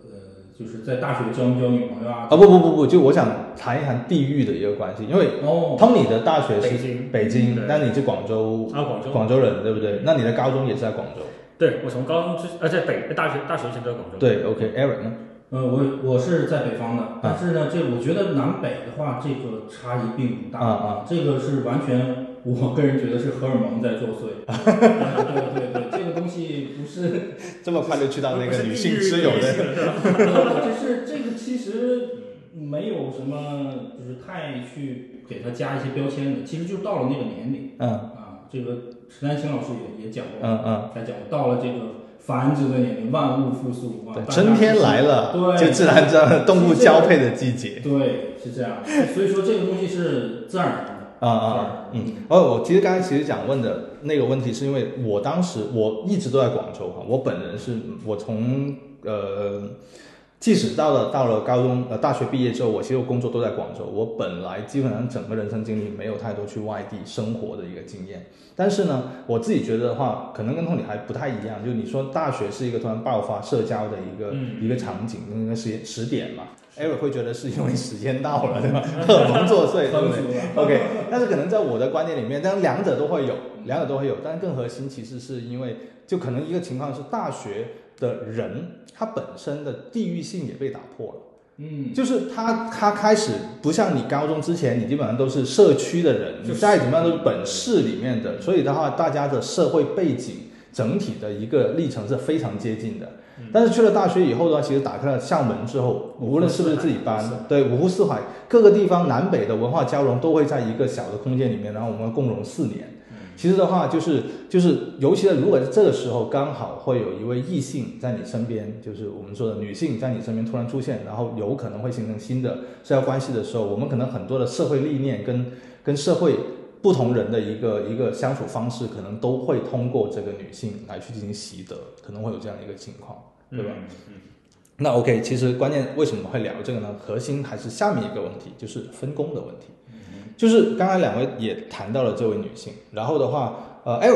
呃，就是在大学交没交女朋友啊？啊不不不不，就我想谈一谈地域的一个关系，因为哦，Tony 的大学是北京北京对，但你是广州啊，广州。广州人，对不对？那你的高中也是在广州？对我从高中之呃在北大学大学以前都在广州。对，OK，Eric 呢？呃，我我是在北方的，但是呢，这我觉得南北的话，这个差异并不大啊啊，这个是完全，我个人觉得是荷尔蒙在作祟。对对对，这个东西不是，这么快就去到那个女性之友的？就是这个其实没有什么，就是太去给他加一些标签的，其实就到了那个年龄嗯啊，这个陈丹青老师也也讲过，嗯嗯，他讲过，到了这个繁殖的年龄，万物复苏春天来了，对就自然这样动物交配的季节。对，是这样，所以说这个东西是自然而然的。啊啊啊！嗯，哦，我其实刚才其实想问的那个问题，是因为我当时我一直都在广州哈，我本人是我从呃，即使到了到了高中呃大学毕业之后，我其实我工作都在广州，我本来基本上整个人生经历没有太多去外地生活的一个经验，但是呢，我自己觉得的话，可能跟同你还不太一样，就你说大学是一个突然爆发社交的一个、嗯一个场景，那个时间时点嘛。Eric 会觉得是因为时间到了，对吧？荷尔蒙作祟，对不对？OK，但是可能在我的观念里面，但两者都会有，两者都会有，但更核心其实是因为，就可能一个情况是大学的人他本身的地域性也被打破了，嗯，就是他他开始不像你高中之前，你基本上都是社区的人，你再怎么样都是本市里面的，所以的话，大家的社会背景整体的一个历程是非常接近的。但是去了大学以后的话，其实打开了校门之后，无论是不是自己班，对五湖四海各个地方南北的文化交融都会在一个小的空间里面，然后我们共融四年。其实的话，就是就是，尤其是如果这个时候刚好会有一位异性在你身边，就是我们说的女性在你身边突然出现，然后有可能会形成新的社交关系的时候，我们可能很多的社会历练跟跟社会不同人的一个一个相处方式，可能都会通过这个女性来去进行习得，可能会有这样一个情况，对吧？嗯那 OK，其实关键为什么会聊这个呢？核心还是下面一个问题，就是分工的问题。就是刚才两位也谈到了这位女性，然后的话，呃，哎，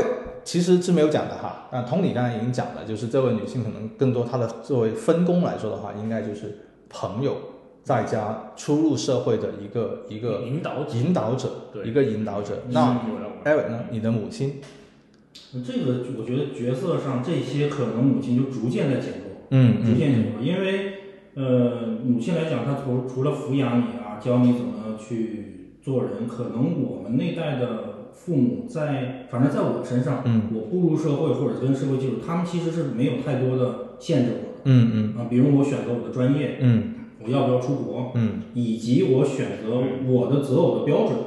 其实是没有讲的哈。那同理刚才已经讲了，就是这位女性可能更多她的作为分工来说的话，应该就是朋友再加初入社会的一个一个引导，引导者，对一个引导者。那是有了 Eric 呢？你的母亲，这个我觉得角色上这些可能母亲就逐渐在减弱，嗯逐渐减弱，因为呃，母亲来讲，她除除了抚养你啊，教你怎么去做人，可能我们那代的父母在，反正在我身上，嗯。我步入社会或者跟社会接触，他们其实是没有太多的限制我的。嗯嗯。啊，比如我选择我的专业，嗯。我要不要出国，嗯。以及我选择我的择偶的标准，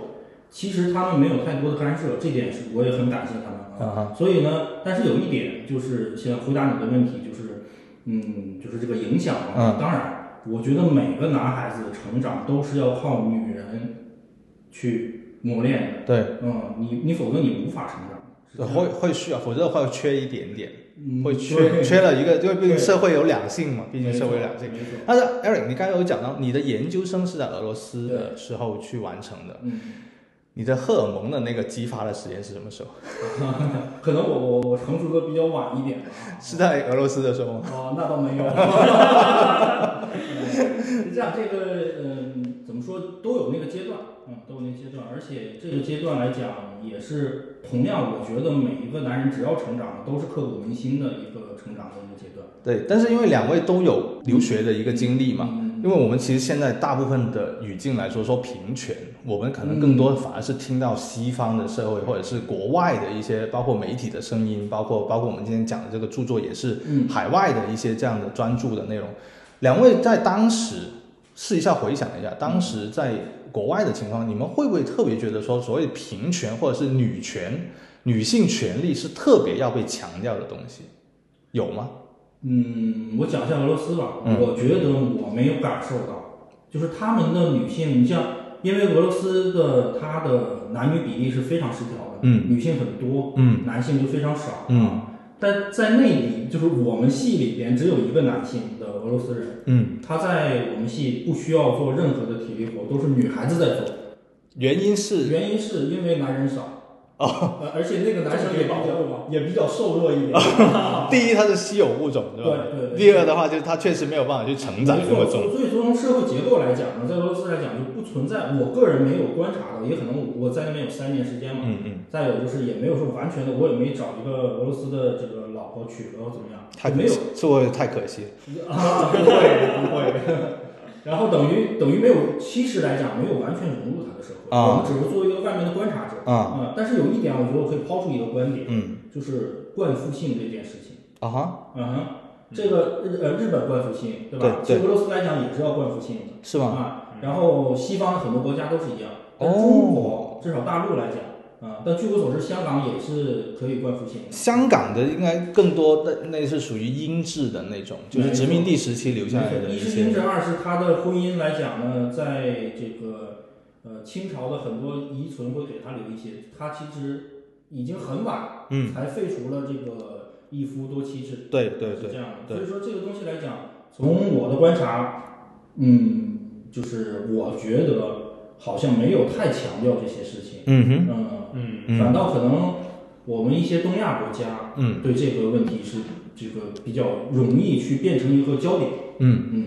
其实他们没有太多的干涉，这点是我也很感谢他们啊。啊所以呢，但是有一点就是，先回答你的问题，就是，嗯，就是这个影响嘛。嗯。当然，我觉得每个男孩子的成长都是要靠女人去磨练的。对，嗯，你你否则你无法成长。会会需要，否则会缺一点点。嗯会缺对缺了一个，因为毕竟社会有两性嘛，毕竟社会有两性。但是 Eric，你刚才有讲到你的研究生是在俄罗斯的时候去完成的，嗯，你的荷尔蒙的那个激发的时间是什么时候？可能我我我成熟的比较晚一点吧。是在俄罗斯的时候吗？哦，那倒没有。是这样，这个嗯，说都有那个阶段，嗯，都有那个阶段，而且这个阶段来讲，也是同样，我觉得每一个男人只要成长，都是刻骨铭心的一个成长的一个阶段。对，但是因为两位都有留学的一个经历嘛，嗯因为我们其实现在大部分的语境来说，说平权，我们可能更多反而是听到西方的社会或者是国外的一些，包括媒体的声音，包括包括我们今天讲的这个著作，也是嗯海外的一些这样的专注的内容。两位在当时试一下回想一下，当时在国外的情况，你们会不会特别觉得说，所谓平权或者是女权、女性权利是特别要被强调的东西，有吗？嗯，我讲一下俄罗斯吧。嗯。我觉得我没有感受到，就是他们的女性，你像，因为俄罗斯的它的男女比例是非常失调的，嗯。女性很多，嗯。男性就非常少，嗯但在那里，就是我们系里边只有一个男性的俄罗斯人，嗯，他在我们系不需要做任何的体力活，都是女孩子在做。原因是原因是因为男人少，哦，呃而且那个男生也比较。也比较瘦弱一点。第一它是稀有物种，对吧？对对对第二的话就是它确实没有办法去承载没错，这么重。所以说从社会结构来讲呢，在俄罗斯来讲就不存在，我个人没有观察到，也可能我在那边有三年时间嘛。嗯嗯，再有就是也没有说完全的，我也没找一个俄罗斯的这个老婆娶了或怎么样，没有太可惜，这太可惜了。啊，不会不会。然后等于等于没有，其实来讲没有完全融入他的社会，啊我们只是作为一个外面的观察者啊嗯但是有一点，我觉得我可以抛出一个观点，嗯就是冠夫性这件事情。啊哈，嗯哼，这个日呃日本冠夫性对吧？对对其实俄罗斯来讲也是要冠夫性的。是吗？啊，然后西方的很多国家都是一样，但哦中国至少大陆来讲，啊，但据我所知，香港也是可以冠夫性。香港的应该更多的那是属于英制的那种，就是殖民地时期留下来的一一是英制，二是他的婚姻来讲呢，在这个呃清朝的很多遗存会给他留一些，他其实已经很晚嗯，才废除了这个一夫多妻制。对对对，是这样的。所以说这个东西来讲，从我的观察，嗯，就是我觉得好像没有太强调这些事情。嗯哼，嗯，嗯，反嗯倒可能我们一些东亚国家嗯对这个问题是这个比较容易去变成一个焦点。嗯，嗯，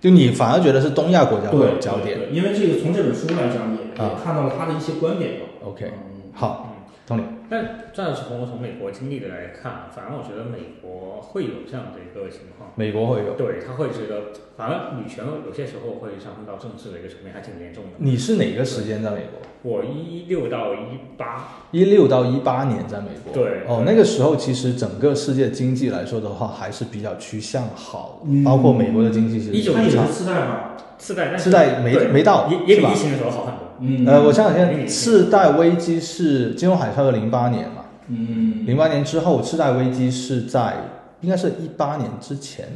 就你反而觉得是东亚国家会有对，焦点。对，对因为这个从这本书来讲也也啊看到了他的一些观点吧。OK，嗯好，嗯，同理。但这样从我从美国经历的来看，反而我觉得美国会有这样的一个情况。美国会有。对，他会觉得，反而女权有些时候会上升到政治的一个层面，还挺严重的。你是哪个时间在美国？我一六到一八，一六到一八年在美国。对哦，那个时候其实整个世界经济来说的话，还是比较趋向好包括美国的经济其实19差他也是次贷嘛？次贷，但是次贷没没到也也比疫情的时候好很多。嗯，呃，我想想看，次贷危机是金融海啸的零八年嘛，嗯，零八年之后，次贷危机是在应该是一八年之前。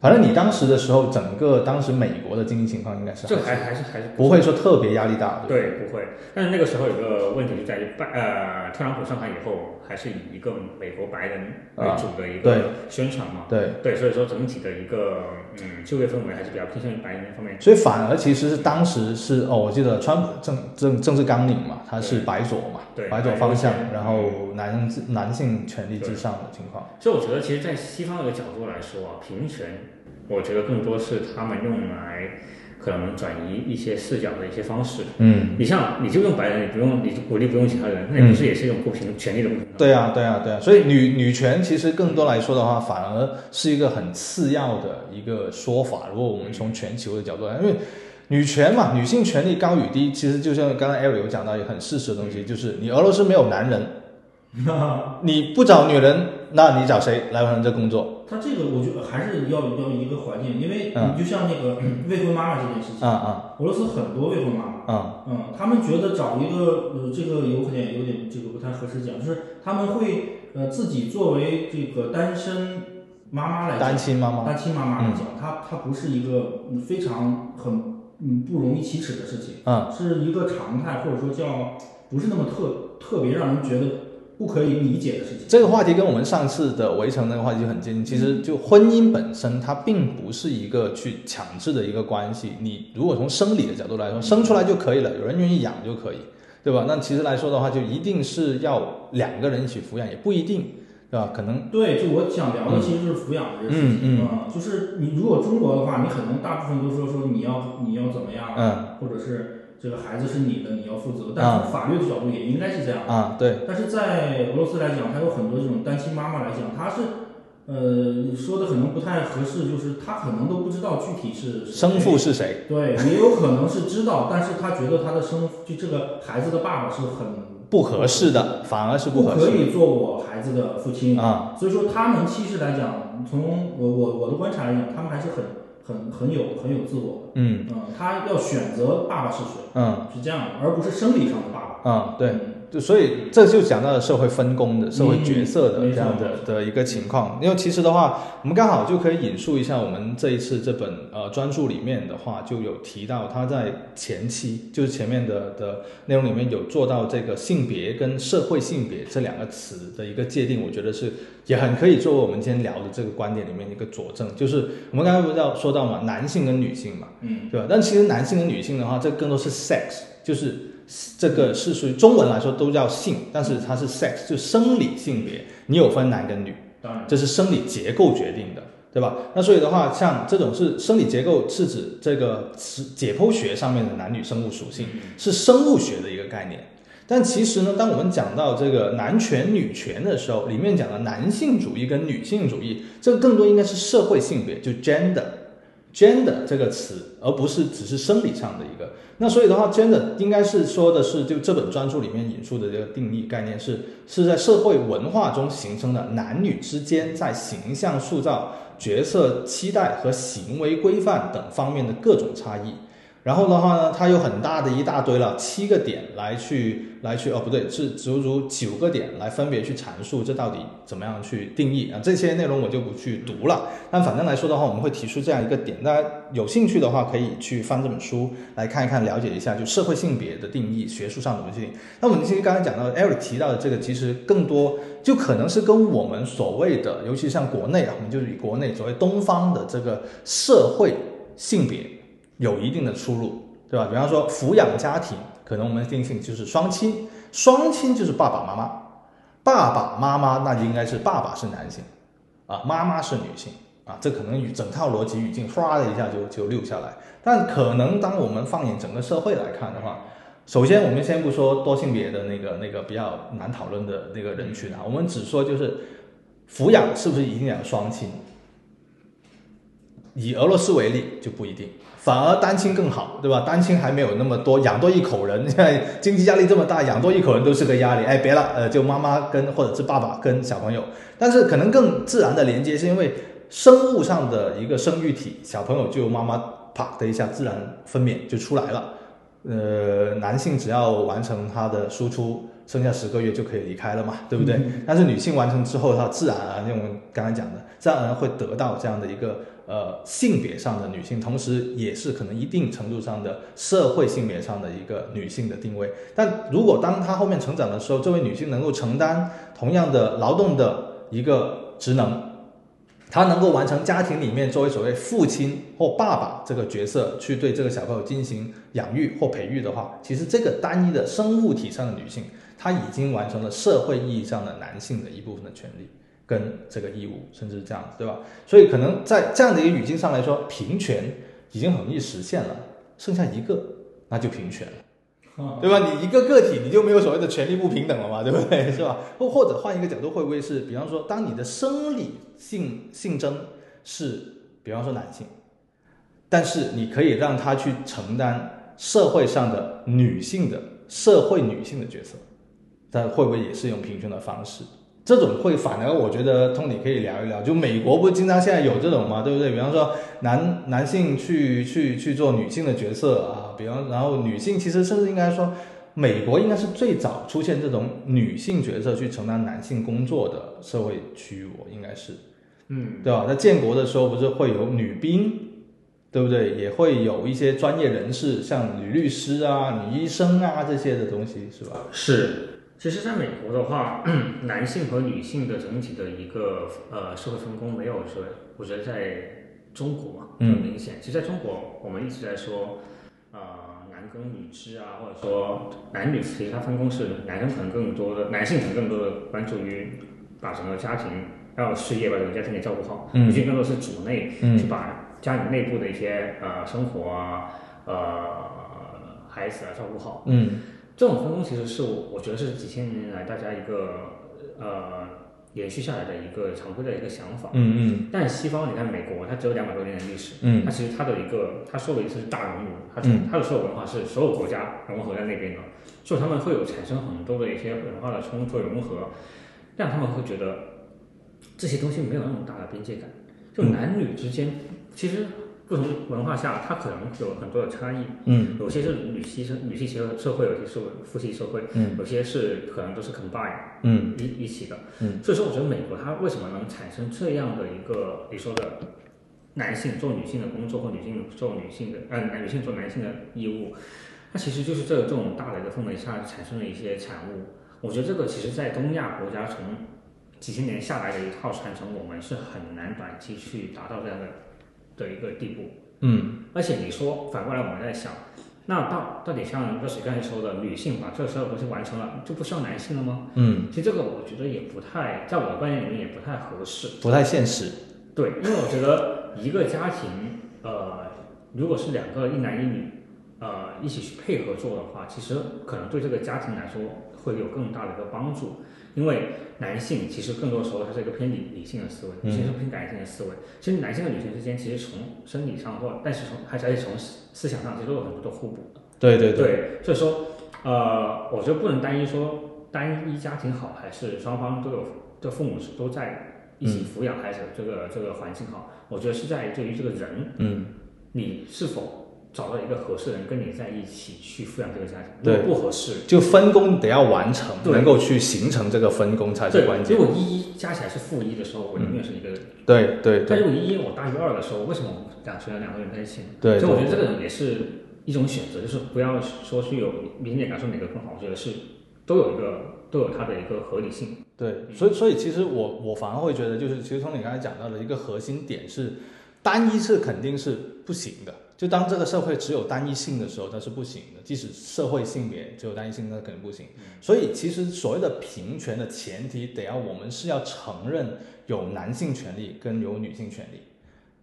反正你当时的时候，整个当时美国的经济情况应该是这还还还是还是不会说特别压力大，对对，不会。但是那个时候有个问题就在于，拜呃，特朗普上台以后，还是以一个美国白人为主的一个宣传嘛。不对？对，所以说整体的一个嗯就业氛围还是比较偏向于白人那方面。所以反而其实是当时是哦，我记得川普政政政治纲领嘛，他是白左嘛，对白左方向，然后男至男性权利至上的情况。所以我觉得，其实，在西方的角度来说啊，平权，我觉得更多是他们用来可能转移一些视角的一些方式。嗯，你像，你就用白人，你不用，你就鼓励不用其他人，那你不是也是一种不平权利的不平等？对啊，对啊，对啊。所以女女权其实更多来说的话，反而是一个很次要的一个说法。如果我们从全球的角度来，因为女权嘛，女性权利高与低，其实就像刚才 Eric 有讲到一个很事实的东西，就是你俄罗斯没有男人，你不找女人，那你找谁来完成这工作？他这个我觉得还是要要一个环境，因为嗯。你就像那个 未婚妈妈这件事情，啊啊俄罗斯很多未婚妈妈，啊！嗯，他们觉得找一个呃这个有可能有点这个不太合适讲，就是他们会呃自己作为这个单身妈妈来讲单，亲妈妈，单亲妈妈来讲，她她不是一个嗯非常很嗯不容易启齿的事情，嗯。是一个常态，或者说叫不是那么特特别让人觉得不可以理解的事情。这个话题跟我们上次的围城那个话题就很接近。其实就婚姻本身，它并不是一个去强制的一个关系。你如果从生理的角度来说，生出来就可以了，有人愿意养就可以，对吧？那其实来说的话，就一定是要两个人一起抚养，也不一定，对吧？可能对，就我想聊的其实就是抚养这个事情。嗯啊就是你如果中国的话，你可能大部分都说说你要你要怎么样，嗯或者是这个孩子是你的，你要负责。但从法律的角度也应该是这样。啊，对，但是在俄罗斯来讲，它有很多这种单亲妈妈来讲，她是，呃，说的可能不太合适，就是她可能都不知道具体是生父是谁？对，也有可能是知道，但是她觉得她的生就这个孩子的爸爸是很不合适的，反而是不合适可以做我孩子的父亲。啊。所以说，他们其实来讲，从我我我的观察来讲，他们还是很很很有很有自我的。嗯嗯，他要选择爸爸是谁，嗯是这样的，而不是生理上的爸爸。嗯，对。嗯就所以这就讲到了社会分工的社会角色的嗯这样的的一个情况。因为其实的话，我们刚好就可以引述一下我们这一次这本呃专著里面的话，就有提到他在前期就是前面的的内容里面有做到这个性别跟社会性别这两个词的一个界定，我觉得是也很可以作为我们今天聊的这个观点里面一个佐证。就是我们刚才不是要说到嘛，男性跟女性嘛，嗯，对吧？但其实男性跟女性的话，这更多是 sex，就是这个是属于中文来说都叫性，但是它是 sex，就生理性别，你有分男跟女，当然，这是生理结构决定的，对吧？那所以的话，像这种是生理结构，是指这个是解剖学上面的男女生物属性，是生物学的一个概念。但其实呢，当我们讲到这个男权女权的时候，里面讲的男性主义跟女性主义，这个更多应该是社会性别，就 gender。Gender 这个词，而不是只是生理上的一个。那所以的话，gender 应该是说的是，就这本专著里面引述的这个定义概念是，是在社会文化中形成的男女之间在形象塑造、角色期待和行为规范等方面的各种差异。然后的话呢，它有很大的一大堆了，七个点来去来去哦，不对，是足足九个点来分别去阐述这到底怎么样去定义啊。这些内容我就不去读了，但反正来说的话，我们会提出这样一个点，大家有兴趣的话可以去翻这本书来看一看，了解一下就社会性别的定义，学术上怎么去定义。那我们其实刚才讲到 Eric 提到的这个，其实更多就可能是跟我们所谓的，尤其像国内啊，我们就是以国内所谓东方的这个社会性别。有一定的出入，对吧？比方说抚养家庭，可能我们定性就是双亲，双亲就是爸爸妈妈，爸爸妈妈那就应该是爸爸是男性，啊，妈妈是女性，啊，这可能与整套逻辑语境唰的一下就就溜下来。但可能当我们放眼整个社会来看的话，首先我们先不说多性别的那个那个比较难讨论的那个人群啊，我们只说就是抚养是不是一定要双亲？以俄罗斯为例就不一定。反而单亲更好，对吧？单亲还没有那么多，养多一口人，现在经济压力这么大，养多一口人都是个压力。哎，别了，呃，就妈妈跟或者是爸爸跟小朋友，但是可能更自然的连接，是因为生物上的一个生育体，小朋友就妈妈啪的一下自然分娩就出来了。呃，男性只要完成他的输出，剩下十个月就可以离开了嘛，对不对？但是女性完成之后，她自然而然，像我们刚才讲的，自然而然会得到这样的一个。呃，性别上的女性，同时也是可能一定程度上的社会性别上的一个女性的定位。但如果当她后面成长的时候，这位女性能够承担同样的劳动的一个职能，她能够完成家庭里面作为所谓父亲或爸爸这个角色，去对这个小朋友进行养育或培育的话，其实这个单一的生物体上的女性，她已经完成了社会意义上的男性的一部分的权利。跟这个义务，甚至是这样子，对吧？所以可能在这样的一个语境上来说，平权已经很容易实现了，剩下一个那就平权了，对吧？你一个个体你就没有所谓的权利不平等了嘛，对不对？是吧？或或者换一个角度，会不会是，比方说，当你的生理性性征是，比方说男性，但是你可以让他去承担社会上的女性的社会女性的角色，但会不会也是用平权的方式？这种会反而我觉得通你可以聊一聊，就美国不是经常现在有这种嘛，对不对？比方说男男性去去去做女性的角色啊，比方然后女性其实甚至应该说，美国应该是最早出现这种女性角色去承担男性工作的社会区域，我应该是，嗯，对吧？在建国的时候不是会有女兵，对不对？也会有一些专业人士，像女律师啊、女医生啊这些的东西，是吧？是。其实，在美国的话，男性和女性的整体的一个呃社会分工没有说，我觉得在中国嘛嗯很明显。其实在中国，我们一直在说，呃，男耕女织啊，或者说男女其实它分工是男生可能更多的，男性可能更多的关注于把整个家庭还有事业把整个家庭给照顾好，嗯女性更多是主内，嗯去把家里内部的一些呃生活啊，呃孩子啊照顾好。嗯这种分工其实是我我觉得是几千年来大家一个呃延续下来的一个常规的一个想法。嗯但西方你看美国，它只有两百多年的历史，嗯。它其实它的一个它说的一次是大熔炉，它嗯。它的所有文化是所有国家融合在那边的，所以他们会有产生很多的一些文化的冲突融合，让他们会觉得这些东西没有那么大的边界感，就嗯。男女之间其实不同文化下它可能有很多的差异，嗯。有些是女系社女系社社会，有些是父系社会，嗯。有些是可能都是 combine 嗯。一一起的，嗯，所以说我觉得美国它为什么能产生这样的一个你说的男性做女性的工作或女性做女性的呃女性做男性的义务，它其实就是这这种大的一个氛围下产生了一些产物。我觉得这个其实在东亚国家从几千年下来的一套传承，我们是很难短期去达到这样的的一个地步。嗯而且你说反过来，我们在想，那到到底像热水刚才说的，女性把这所有东西完成了，就不需要男性了吗？嗯，其实这个我觉得也不太，在我的观念里面也不太合适。不太现实。对，因为我觉得一个家庭，呃，如果是两个一男一女，呃，一起去配合做的话，其实可能对这个家庭来说会有更大的一个帮助。因为男性其实更多时候他是一个偏理理性的思维，女性是偏感性的思维。其实男性和女性之间，其实从生理上或但是从还是而且从思思想上，其实都有很多的互补的。对对，对，所以说，呃，我觉得不能单一说单一家庭好，还是双方都有的父母是都在一起抚养孩子这个、这个环境好。我觉得是在对于这个人，嗯你是否找到一个合适的人跟你在一起去抚养这个家庭。对如果不合适，就分工得要完成，对能够去形成这个分工才是对，关键如。果一一加起来是负一的时候，我宁愿是一个人。对对对但如果一一我大于二的时候，为什么我两选两个人在一起呢？对，所以我觉得这个也是一种选择，就是不要说去有明显感受哪个更好，我觉得是都有一个都有它的一个合理性。对，所以所以其实我我反而会觉得，就是其实从你刚才讲到的一个核心点是，单一是肯定是不行的。就当这个社会只有单一性的时候，它是不行的。即使社会性别只有单一性，那肯定不行。所以其实所谓的平权的前提，得要我们是要承认有男性权利跟有女性权利，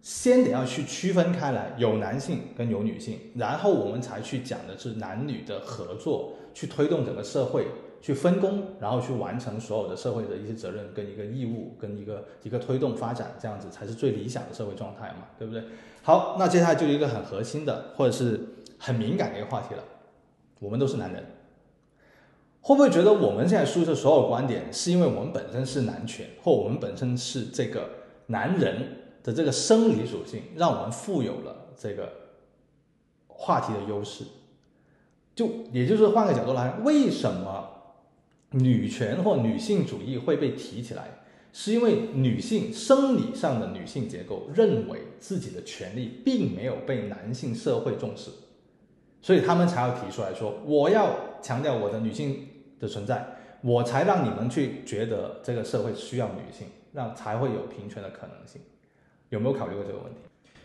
先得要去区分开来，有男性跟有女性，然后我们才去讲的是男女的合作，去推动整个社会去分工，然后去完成所有的社会的一些责任跟一个义务，跟一个一个推动发展，这样子才是最理想的社会状态嘛，对不对？好，那接下来就一个很核心的或者是很敏感的一个话题了，我们都是男人。会不会觉得我们现在说的所有观点，是因为我们本身是男权，或我们本身是这个男人的这个生理属性，让我们富有了这个话题的优势？就也就是换个角度来，为什么女权或女性主义会被提起来？是因为女性生理上的女性结构认为自己的权利并没有被男性社会重视，所以他们才要提出来说，我要强调我的女性的存在，我才让你们去觉得这个社会需要女性，让才会有平权的可能性。有没有考虑过这个问题？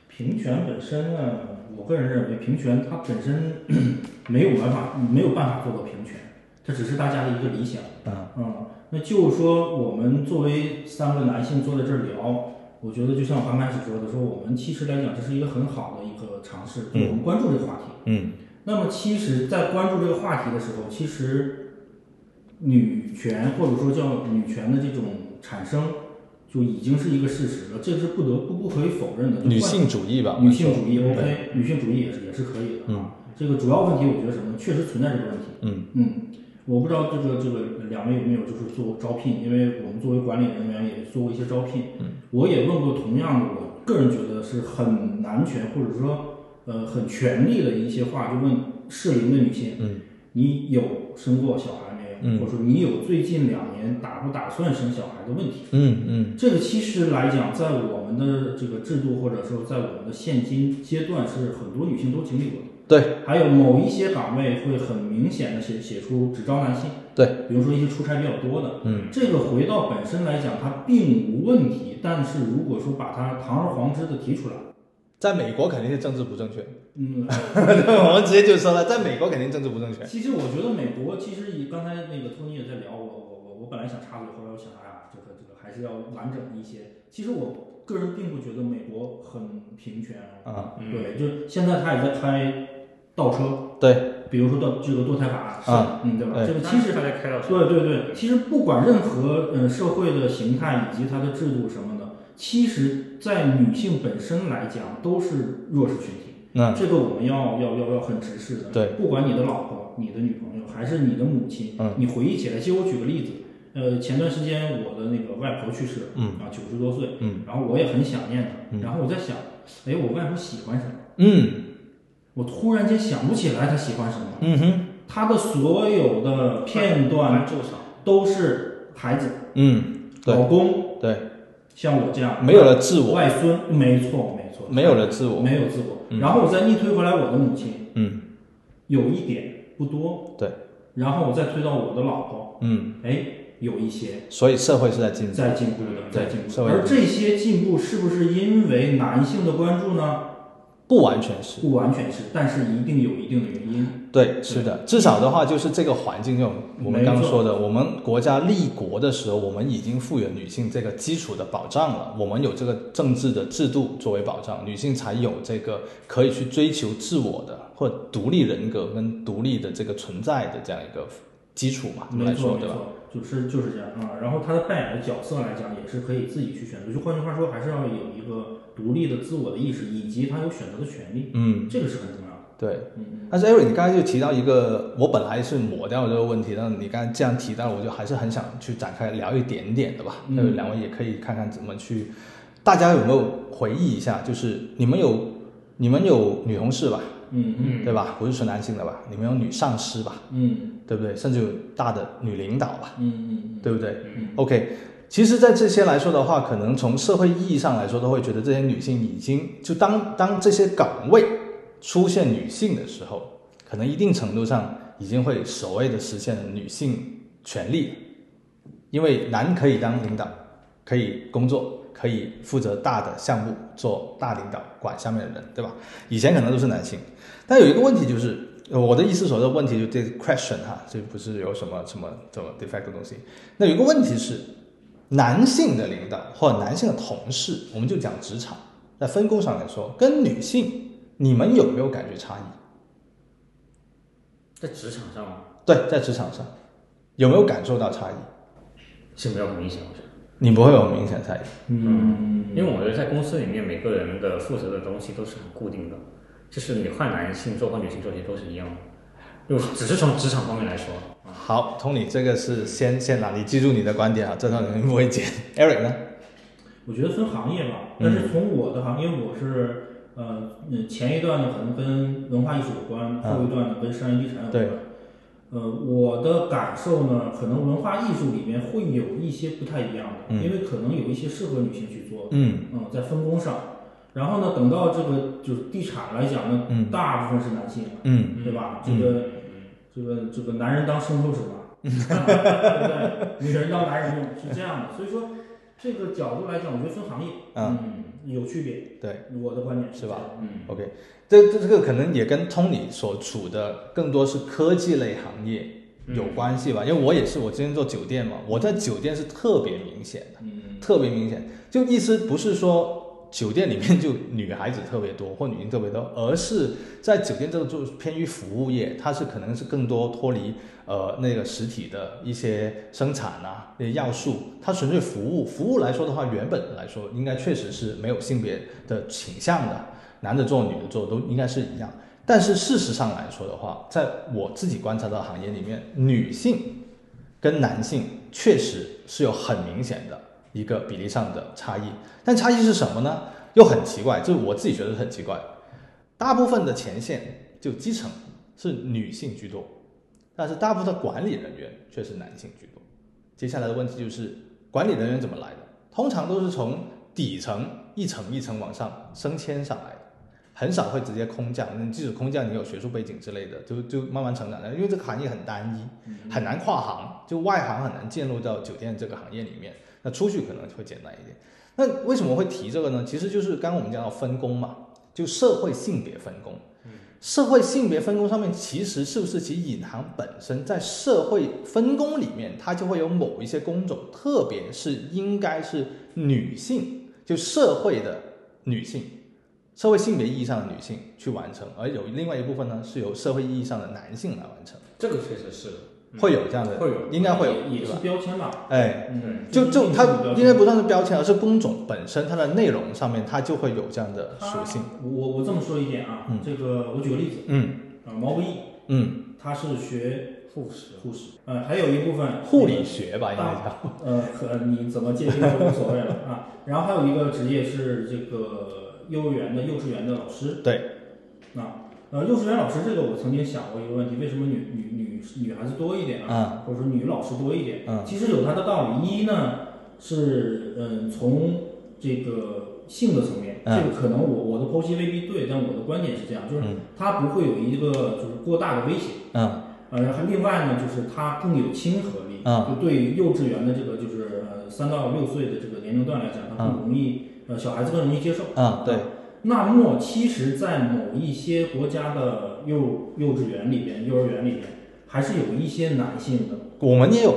平权本身呢，我个人认为平权它本身 没有办法没有办法做到平权，这只是大家的一个理想。嗯嗯，那就是说我们作为三个男性坐在这儿聊，我觉得就像我刚开始说的，说我们其实来讲这是一个很好的一个尝试，就是我们关注这个话题。嗯那么其实，在关注这个话题的时候，其实女权或者说叫女权的这种产生，就已经是一个事实了，这是不得不不可以否认的。就女换性主义吧，女性主义 OK，女性主义也是也是可以的。啊，这个主要问题我觉得什么呢？确实存在这个问题。嗯嗯，我不知道这个这个两位有没有就是做招聘，因为我们作为管理人员也做过一些招聘。嗯，我也问过同样的，我个人觉得是很男权或者说呃很权力的一些话，就问适龄的女性，嗯你有生过小孩没有？嗯或者说你有最近两年打不打算生小孩的问题？嗯嗯这个其实来讲，在我们的这个制度或者说在我们的现今阶段，是很多女性都经历过的。对。还有某一些岗位会很明显的写写出只招男性，对，比如说一些出差比较多的，嗯，这个回到本身来讲它并无问题，但是如果说把它堂而皇之的提出来，在美国肯定是政治不正确，嗯，我们直接就说了，在美国肯定政治不正确。其实我觉得美国其实以刚才那个托尼也在聊，我我我我本来想插嘴，后来我想，哎呀，这个这个还是要完整一些。其实我个人并不觉得美国很平权啊，对，就现在他也在开倒车，对，比如说到这个堕胎法啊，嗯，对吧？对这个其实还在开到对对对，其实不管任何呃社会的形态以及它的制度什么的，其实在女性本身来讲都是弱势群体。那这个我们要要要要很直视的。对，不管你的老婆、你的女朋友还是你的母亲，嗯你回忆起来，其实我举个例子，呃，前段时间我的那个外婆去世了，嗯啊，九十多岁，嗯然后我也很想念她，嗯然后我在想，哎，我外婆喜欢什么？嗯我突然间想不起来他喜欢什么，嗯哼，他的所有的片段都是孩子、嗯，对。老公，对，像我这样。没有了自我，外孙，没错没错，没有了自我，没有自我。嗯。然后我再逆推回来，我的母亲。嗯。有一点不多，对。然后我再推到我的老婆，嗯，哎，有一些。所以社会是在进步。在进步的，在进步。而这些进步是不是因为男性的关注呢？不完全是，不完全是，但是一定有一定的原因。对，是的，至少的话就是这个环境，就我们刚刚说的，我们国家立国的时候，我们已经赋予女性这个基础的保障了，我们有这个政治的制度作为保障，女性才有这个可以去追求自我的或独立人格跟独立的这个存在的这样一个基础嘛，来说，对吧？就是就是这样啊。然后她的扮演的角色来讲，也是可以自己去选择。就换句话说，还是要有一个独立的自我的意识，以及他有选择的权利，嗯，这个是很重要的。对。嗯但是 Eric，你刚才就提到一个，我本来是抹掉这个问题，但是你刚才这样提到，我就还是很想去展开聊一点点的吧。嗯那两位也可以看看怎么去，大家有没有回忆一下？就是你们有你们有女同事吧，嗯嗯对吧？不是纯男性的吧？你们有女上司吧，嗯对不对？甚至有大的女领导吧，嗯嗯嗯对不对嗯？OK，其实，在这些来说的话，可能从社会意义上来说，都会觉得这些女性已经就当当这些岗位出现女性的时候，可能一定程度上已经会所谓的实现女性权利，因为男可以当领导，可以工作，可以负责大的项目，做大领导，管下面的人，对吧？以前可能都是男性，但有一个问题就是，我的意思所说的问题就这 question 哈，这不是有什么什么什么 defect 的东西。那有一个问题是，男性的领导或者男性的同事，我们就讲职场，在分工上来说，跟女性，你们有没有感觉差异？在职场上吗对，在职场上有没有感受到差异？是没有很明显，我觉得。你不会有明显差异。嗯因为我觉得在公司里面，每个人的负责的东西都是很固定的，就是你换男性做换女性做，其实都是一样的。就只是从职场方面来说，好，Tony，这个是先先让你记住你的观点啊，这段肯定不会剪。Eric 呢？我觉得分行业吧，嗯但是从我的行业，我是呃，嗯前一段呢可能跟文化艺术有关，嗯后一段呢跟商业地产有对关。呃，我的感受呢，可能文化艺术里面会有一些不太一样的，嗯因为可能有一些适合女性去做，嗯嗯，在分工上。然后呢，等到这个就是地产来讲呢，嗯大部分是男性，嗯对吧？嗯这个这个这个男人当牲口使吧，对不对？女人当男人用是这样的，所以说这个角度来讲，我觉得分行业，嗯嗯，有区别。对我的观点是吧？嗯，，OK，这这这个可能也跟 Tony 所处的更多是科技类行业有关系吧，因为我也是，我之前做酒店嘛，我在酒店是特别明显的。嗯特别明显，就意思不是说酒店里面就女孩子特别多或女性特别多，而是在酒店这个就偏于服务业，它是可能是更多脱离呃那个实体的一些生产啊那些要素，它纯粹服务。服务来说的话，原本来说应该确实是没有性别的倾向的，男的做女的做都应该是一样。但是事实上来说的话，在我自己观察到的行业里面，女性跟男性确实是有很明显的一个比例上的差异。但差异是什么呢？又很奇怪，就是我自己觉得很奇怪。大部分的前线就基层是女性居多，但是大部分的管理人员却是男性居多。接下来的问题就是管理人员怎么来的？通常都是从底层一层一层往上升迁上来的。很少会直接空降。你即使空降，你有学术背景之类的，就就慢慢成长的。因为这个行业很单一，很难跨行，就外行很难进入到酒店这个行业里面。那出去可能会简单一点。那为什么会提这个呢？其实就是刚刚我们讲到分工嘛，就社会性别分工。社会性别分工上面，其实是不是其隐含本身在社会分工里面，它就会有某一些工种，特别是应该是女性，就社会的女性，社会性别意义上的女性去完成，而有另外一部分呢，是由社会意义上的男性来完成，这个确实是会有这样的，会有应该会有，也是吧？标签吧？哎，嗯，就就它应该不算是标签，而是工种本身它的内容上面，它就会有这样的属性。我我我这么说一点啊，嗯这个我举个例子嗯啊，毛不易嗯，他是学护士。护士，呃，还有一部分护理学吧，应该叫。呃，可你怎么界定都无所谓了 啊。然后还有一个职业是这个幼儿园的幼稚园的老师。对。啊，呃，幼稚园老师这个我曾经想过一个问题，为什么女女女女孩子多一点啊？啊或者说女老师多一点？嗯其实有它的道理。一呢是嗯从这个性的层面，嗯这个可能我我的剖析未必对，但我的观点是这样，就是嗯它不会有一个就是过大的威胁。嗯呃，还另外呢，就是它更有亲和力，嗯就对于幼稚园的这个就是呃三到六岁的这个年龄段来讲，它更容易、呃小孩子更容易接受。啊，对，那么其实，在某一些国家的幼幼稚园里边、幼儿园里边，还是有一些男性的。我们也有，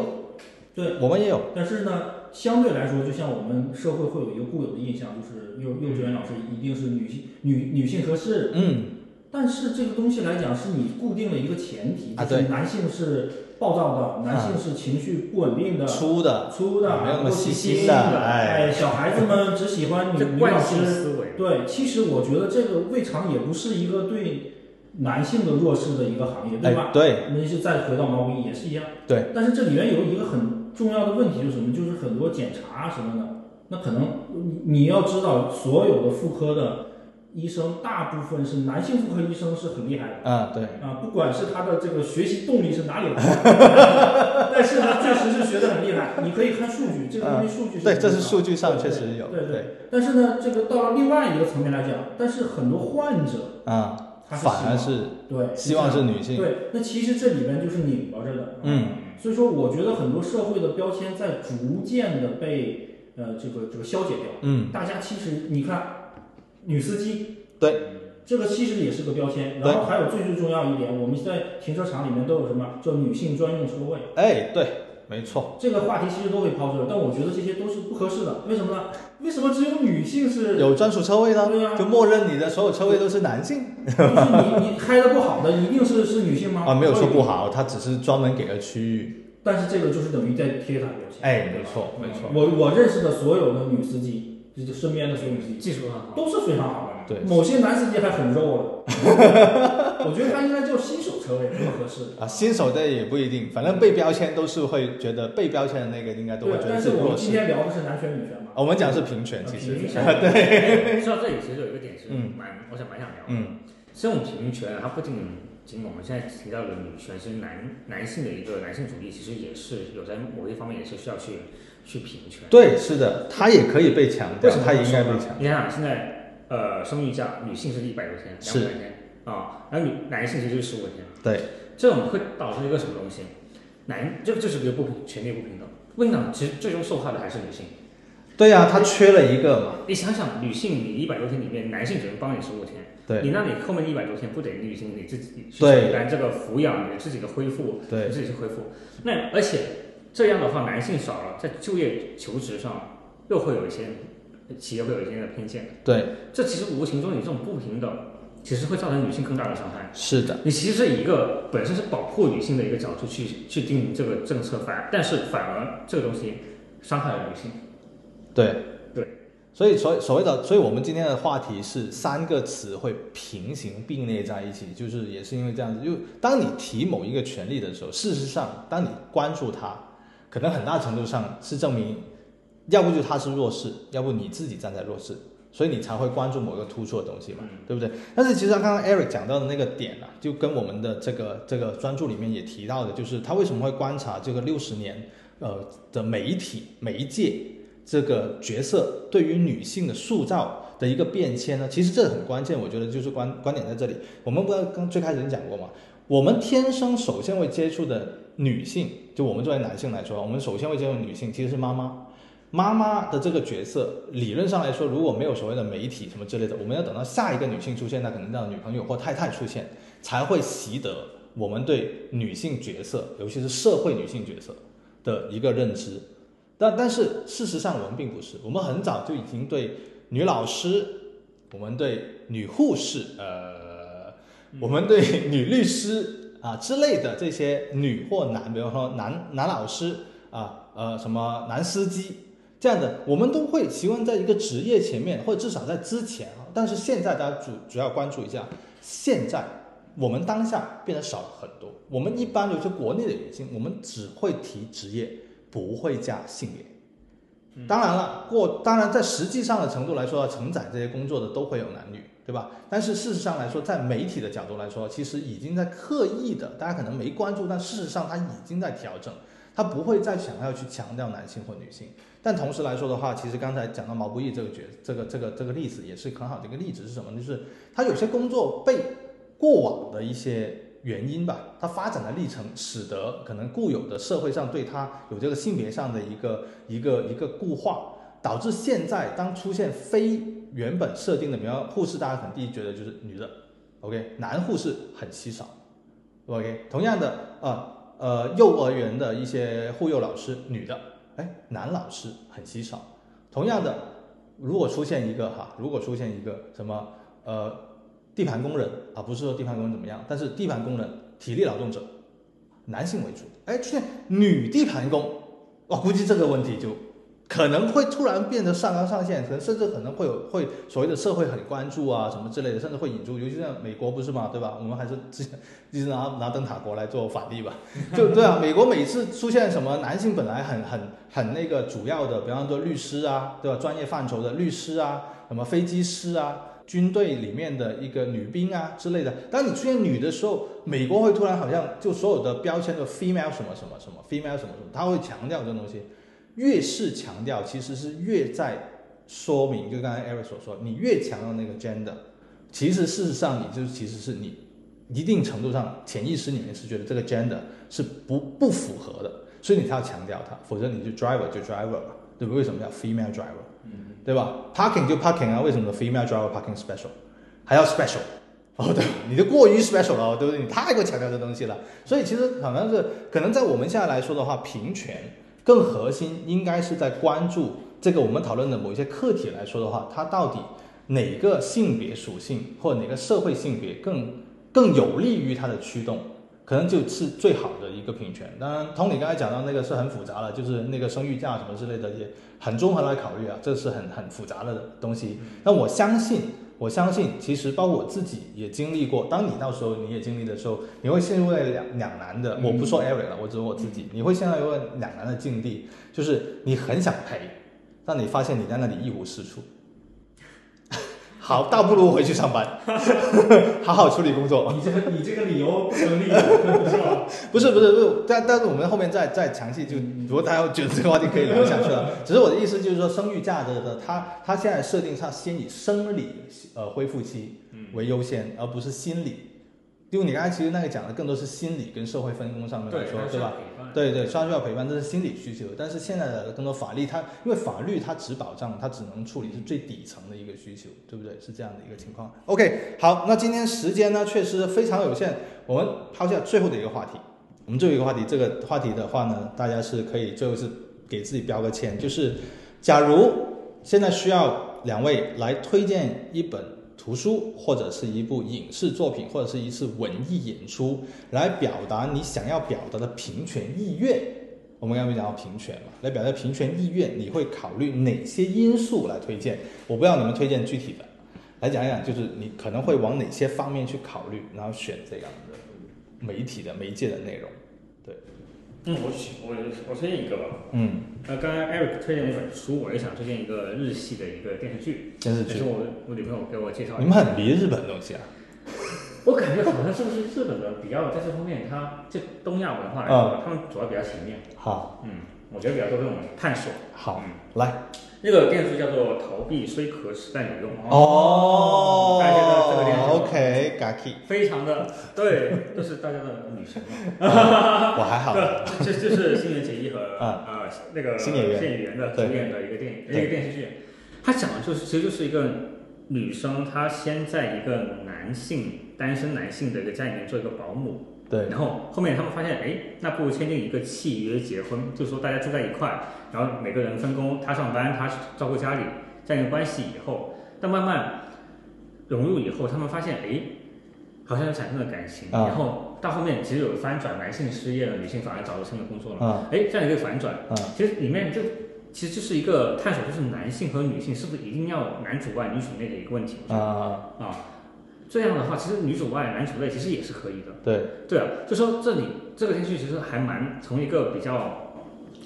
对，我们也有。但是呢，相对来说，就像我们社会会有一个固有的印象，就是幼幼稚园老师一定是女性女女性合适。嗯，但是这个东西来讲，是你固定了一个前提，就是男性是暴躁的，男性是情绪不稳定的，粗的，粗的，没有那么细心心的。哎，哎小孩子们只喜欢女 女老师。对，其实我觉得这个未尝也不是一个对男性的弱势的一个行业，对吧哎，？对我们是再回到毛不易也是一样。对。但是这里面有一个很重要的问题就是什么？就是很多检查什么的，那可能你你要知道，所有的妇科的医生，大部分是男性妇科医生是很厉害的。啊，对，啊，不管是他的这个学习动力是哪里来的，但是呢确实是学得很厉害。你可以看数据，这个东西数据是对，这是数据上确实有，对对但是呢，这个到了另外一个层面来讲，但是很多患者啊，反而是对希望是女性，对，那其实这里边就是拧巴着的。嗯，所以说我觉得很多社会的标签在逐渐的被呃这个这个消解掉。嗯，大家其实你看，女司机，对，这个其实也是个标签。然后还有最最重要一点，我们在停车场里面都有什么叫女性专用车位。哎，对，没错，这个话题其实都可以抛出来，但我觉得这些都是不合适的。为什么呢？为什么只有女性是？有专属车位呢对啊，就默认你的所有车位都是男性就是你你开的不好的，一定是是女性吗？啊，没有说不。好，它只是专门给了区域，但是这个就是等于在贴他标签。哎，没错，没错，我我认识的所有的女司机，就是身边的所有女司机，技术很好。都是非常好的。对某些男司机还很肉了。我觉得他应该叫新手车位更合适。啊，新手的也不一定，反正被标签都是会觉得被标签的那个应该都会，觉得但是我们今。天聊的是男权女权嘛。啊我们讲的是平权，其实平权 对，说到这里，其实有一个点是嗯蛮，我想蛮想聊的。嗯，这种平权，它不仅仅我们现在提到的女权，其实男男性的一个男性主义，其实也是有在某一方面也是需要去去平权。对，是的，它也可以被强调为什，么它也应该被强调。你想想，现在呃生育假，女性是一百多天，两百天啊，然后女男性其实就是十五天。对，这种会导致一个什么东西？男这这是一个不平权利不平等。不平等，其实最终受害的还是女性。对呀、他缺了一个嘛。你想想，女性你一百多天里面，男性只能帮你十五天，对你那你后面一百多天不得女性你自己去对承担这个抚养你自己的恢复，对你自己去恢复。那而且这样的话，男性少了，在就业求职上又会有一些企业会有一些的偏见，对，这其实无形中你这种不平等，其实会造成女性更大的伤害。是的，你其实一个本身是保护女性的一个角度去去定这个政策，反但是反而这个东西伤害了女性。对对。所以所所谓的，所以我们今天的话题是三个词会平行并列在一起，就是也是因为这样子，就当你提某一个权利的时候，事实上，当你关注它，可能很大程度上是证明，要不就他是弱势，要不你自己站在弱势，所以你才会关注某个突出的东西嘛，对不对？但是其实刚刚 Eric 讲到的那个点啊，就跟我们的这个这个专注里面也提到的，就是他为什么会观察这个六十年呃的媒体媒介这个角色对于女性的塑造的一个变迁呢？其实这很关键，我觉得就是观观点在这里。我们不是刚最开始已经讲过嘛？我们天生首先会接触的女性，就我们作为男性来说，我们首先会接触女性其实是妈妈。妈妈的这个角色，理论上来说，如果没有所谓的媒体什么之类的，我们要等到下一个女性出现，那可能让女朋友或太太出现，才会习得我们对女性角色，尤其是社会女性角色的一个认知。但但是事实上我们并不是，我们很早就已经对女老师，我们对女护士，呃，我们对女律师啊之类的这些女或男，比方说男男老师啊，呃，什么男司机。这样的，我们都会习惯在一个职业前面，或者至少在之前啊。但是现在大家主主要关注一下，现在我们当下变得少了很多。我们一般，尤其国内的女性，我们只会提职业，不会加性别。当然了，过当然在实际上的程度来说，承载这些工作的都会有男女，对吧？但是事实上来说，在媒体的角度来说，其实已经在刻意的，大家可能没关注，但事实上它已经在调整，它不会再想要去强调男性或女性。但同时来说的话，其实刚才讲到毛不易这个角，这个这个这个例子也是很好的一个例子是什么？就是他有些工作被过往的一些原因吧，他发展的历程，使得可能固有的社会上对他有这个性别上的一个一个一个固化，导致现在当出现非原本设定的，比方护士，大家肯定第一觉得就是女的，OK，男护士很稀少，OK，同样的呃呃幼儿园的一些护幼老师，女的。哎，男老师很稀少。同样的，如果出现一个哈，如果出现一个什么呃地盘工人啊，不是说地盘工人怎么样，但是地盘工人体力劳动者，男性为主。哎，出现女地盘工，我估计这个问题就。可能会突然变得上纲上线，可能甚至可能会有会所谓的社会很关注啊什么之类的，甚至会引出，尤其像美国不是嘛，对吧？我们还是之前一直拿拿灯塔国来做反例吧，就对啊。美国每次出现什么男性本来很很很那个主要的，比方说律师啊，对吧？专业范畴的律师啊，什么飞机师啊，军队里面的一个女兵啊之类的。当你出现女的时候，美国会突然好像就所有的标签的 female 什么什么什么 female 什么什么，他会强调这东西。越是强调，其实是越在说明，就刚才 Eric 所说，你越强调那个 gender，其实事实上你就其实是你一定程度上潜意识里面是觉得这个 gender 是不不符合的，所以你才要强调它，否则你就 driver 就 driver 嘛，对不？为什么叫 female driver？嗯，对吧？parking 就 parking 啊，为什么 female driver parking special 还要 special？哦，对，你就过于 special 了，对不对？你太过强调这东西了，所以其实好像是可能在我们现在来说的话，平权。更核心应该是在关注这个我们讨论的某一些课题来说的话，它到底哪个性别属性或哪个社会性别更更有利于它的驱动，可能就是最好的一个平权。当然，同你刚才讲到那个是很复杂的，就是那个生育价什么之类的也很综合来考虑啊，这是很很复杂的东西。那我相信。我相信，其实包括我自己也经历过。当你到时候你也经历的时候，你会陷入在两两难的。我不说 Eric 了，我只说我自己。你会陷入一个两难的境地，就是你很想陪，但你发现你在那里一无是处。好，倒不如回去上班，好好处理工作。你这个你这个理由不成立，是吧？不是不是不是，但但是我们后面再再详细就，如果大家觉得这个话题可以聊下去了。只是我的意思就是说，生育价值的，它它现在设定上先以生理呃恢复期为优先，而不是心理。因为你刚才其实那个讲的更多是心理跟社会分工上面来说，对吧？对对，虽然需要陪伴，这是心理需求。但是现在的更多法律，它因为法律它只保障，它只能处理是最底层的一个需求，对不对？是这样的一个情况。OK，好，那今天时间呢确实非常有限，我们抛下最后的一个话题。我们最后一个话题，这个话题的话呢，大家是可以最后是给自己标个签，就是假如现在需要两位来推荐一本。图书或者是一部影视作品，或者是一次文艺演出，来表达你想要表达的平权意愿。我们刚才讲到平权嘛，来表达平权意愿，你会考虑哪些因素来推荐？我不要你们推荐具体的，来讲一讲，就是你可能会往哪些方面去考虑，然后选这样的媒体的媒介的内容。对。嗯，我我我推荐一个吧。嗯，那刚才 Eric 推荐一本书，我也想推荐一个日系的一个电视剧。电视剧。是我我女朋友给我介绍。你们很迷日本东西啊？我感觉好像是不是日本的比较在这方面，它这东亚文化来说，他们主要比较前面。好。嗯。我觉得比较多这种探索。好嗯，来。那个电视剧叫做《逃避虽可耻但有用》，哦。大家觉得这个电视剧，OK，嘎 k 非常的 对，都是大家的女神嘛。我还好，对，这这是新垣结衣和 啊。呃那个新演员。新演员的主演的一个电影一个电视剧。它讲的就是其实就是一个女生，她先在一个男性单身男性的一个家里面做一个保姆，对，然后后面他们发现，哎，那不如签订一个契约结婚，就是说大家住在一块，然后每个人分工，他上班，他照顾家里，这样一个关系以后，但慢慢融入以后，他们发现，哎，好像产生了感情，啊。然后到后面其实有翻转，男性失业了，女性反而找到新的工作了，啊。哎，这样一个反转，啊。其实里面就其实就是一个探索，就是男性和女性是不是一定要男主外女主内的一个问题啊，啊。这样的话，其实女主外男主内其实也是可以的。对，对啊，就说这里这个电视剧其实还蛮从一个比较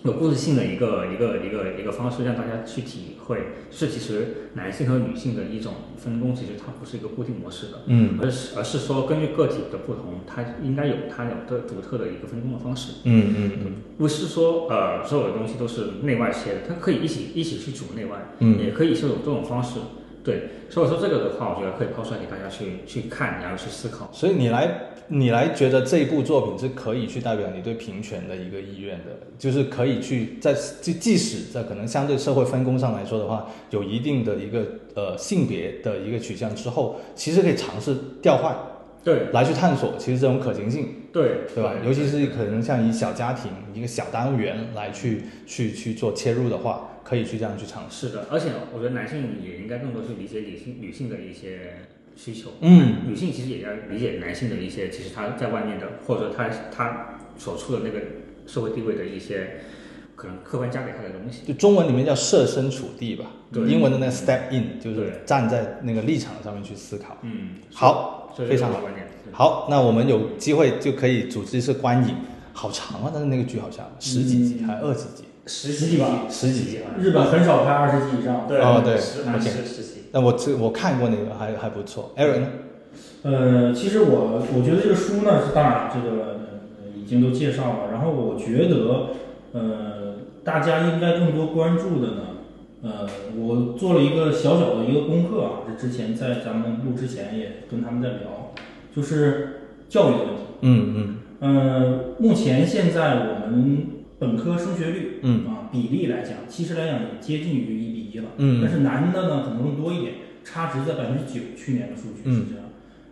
有故事性的一个一个一个一个方式，让大家去体会，是其实男性和女性的一种分工，其实它不是一个固定模式的，嗯。而是而是说根据个体的不同，它应该有它有的独特的一个分工的方式，嗯嗯嗯。不是说呃所有的东西都是内外切的，它可以一起一起去组内外，嗯。也可以是有这种方式。对，所以说这个的话，我觉得可以抛出来给大家去去看，然后去思考。所以你来，你来觉得这一部作品是可以去代表你对平权的一个意愿的，就是可以去在即即使在可能相对社会分工上来说的话，有一定的一个呃性别的一个取向之后，其实可以尝试调换对来去探索，其实这种可行性，对对吧？尤其是可能像以小家庭一个小单元来去去去做切入的话，可以去这样去尝试。是的，而且我觉得男性也应该更多去理解女性女性的一些需求，嗯女性其实也要理解男性的一些，其实他在外面的，或者说他他所处的那个社会地位的一些可能客观加给他的东西。就中文里面叫设身处地吧，对英文的那个 step in 就是站在那个立场上面去思考。嗯，好，非常好。好，那我们有机会就可以组织一次观影，好长啊！但是那个剧好像十几集、嗯还二十集。十几集吧十几集日本很少拍二十集以上。对哦对十十十集。那我这我看过那个，还还不错。Aaron 呢？呃，其实我我觉得这个书呢是当然这个呃已经都介绍了，然后我觉得呃大家应该更多关注的呢，呃我做了一个小小的一个功课啊，这之前在咱们录之前也跟他们在聊，就是教育的问题。嗯嗯呃，目前现在我们本科升学率嗯啊比例来讲，其实来讲也接近于一比一了。嗯但是男的呢可能更多一点，差值在百分之九，去年的数据是这样。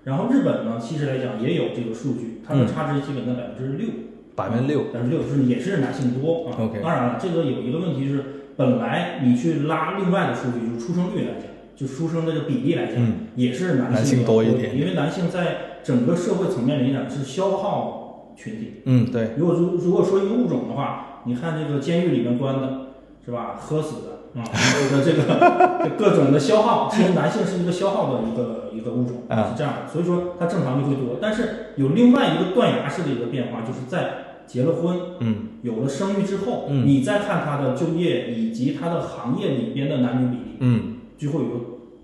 然后日本呢，其实来讲也有这个数据，它的差值基本在百分之六，百分之六。百分之六是也是男性多啊。OK 当然了，这个有一个问题是，本来你去拉另外的数据，就是出生率来讲，就出生的这个比例来讲，嗯也是男男性多一点因为男性在整个社会层面来讲是消耗群体。嗯，对，如果如如果说一个物种的话，你看这个监狱里面关的，是吧？喝死的啊，这个这个这各种的消耗，其实男性是一个消耗的一个一个物种，啊是这样的。所以说它正常就会多，但是有另外一个断崖式的一个变化，就是在结了婚，嗯有了生育之后，嗯你再看他的就业以及他的行业里边的男女比例，嗯就会有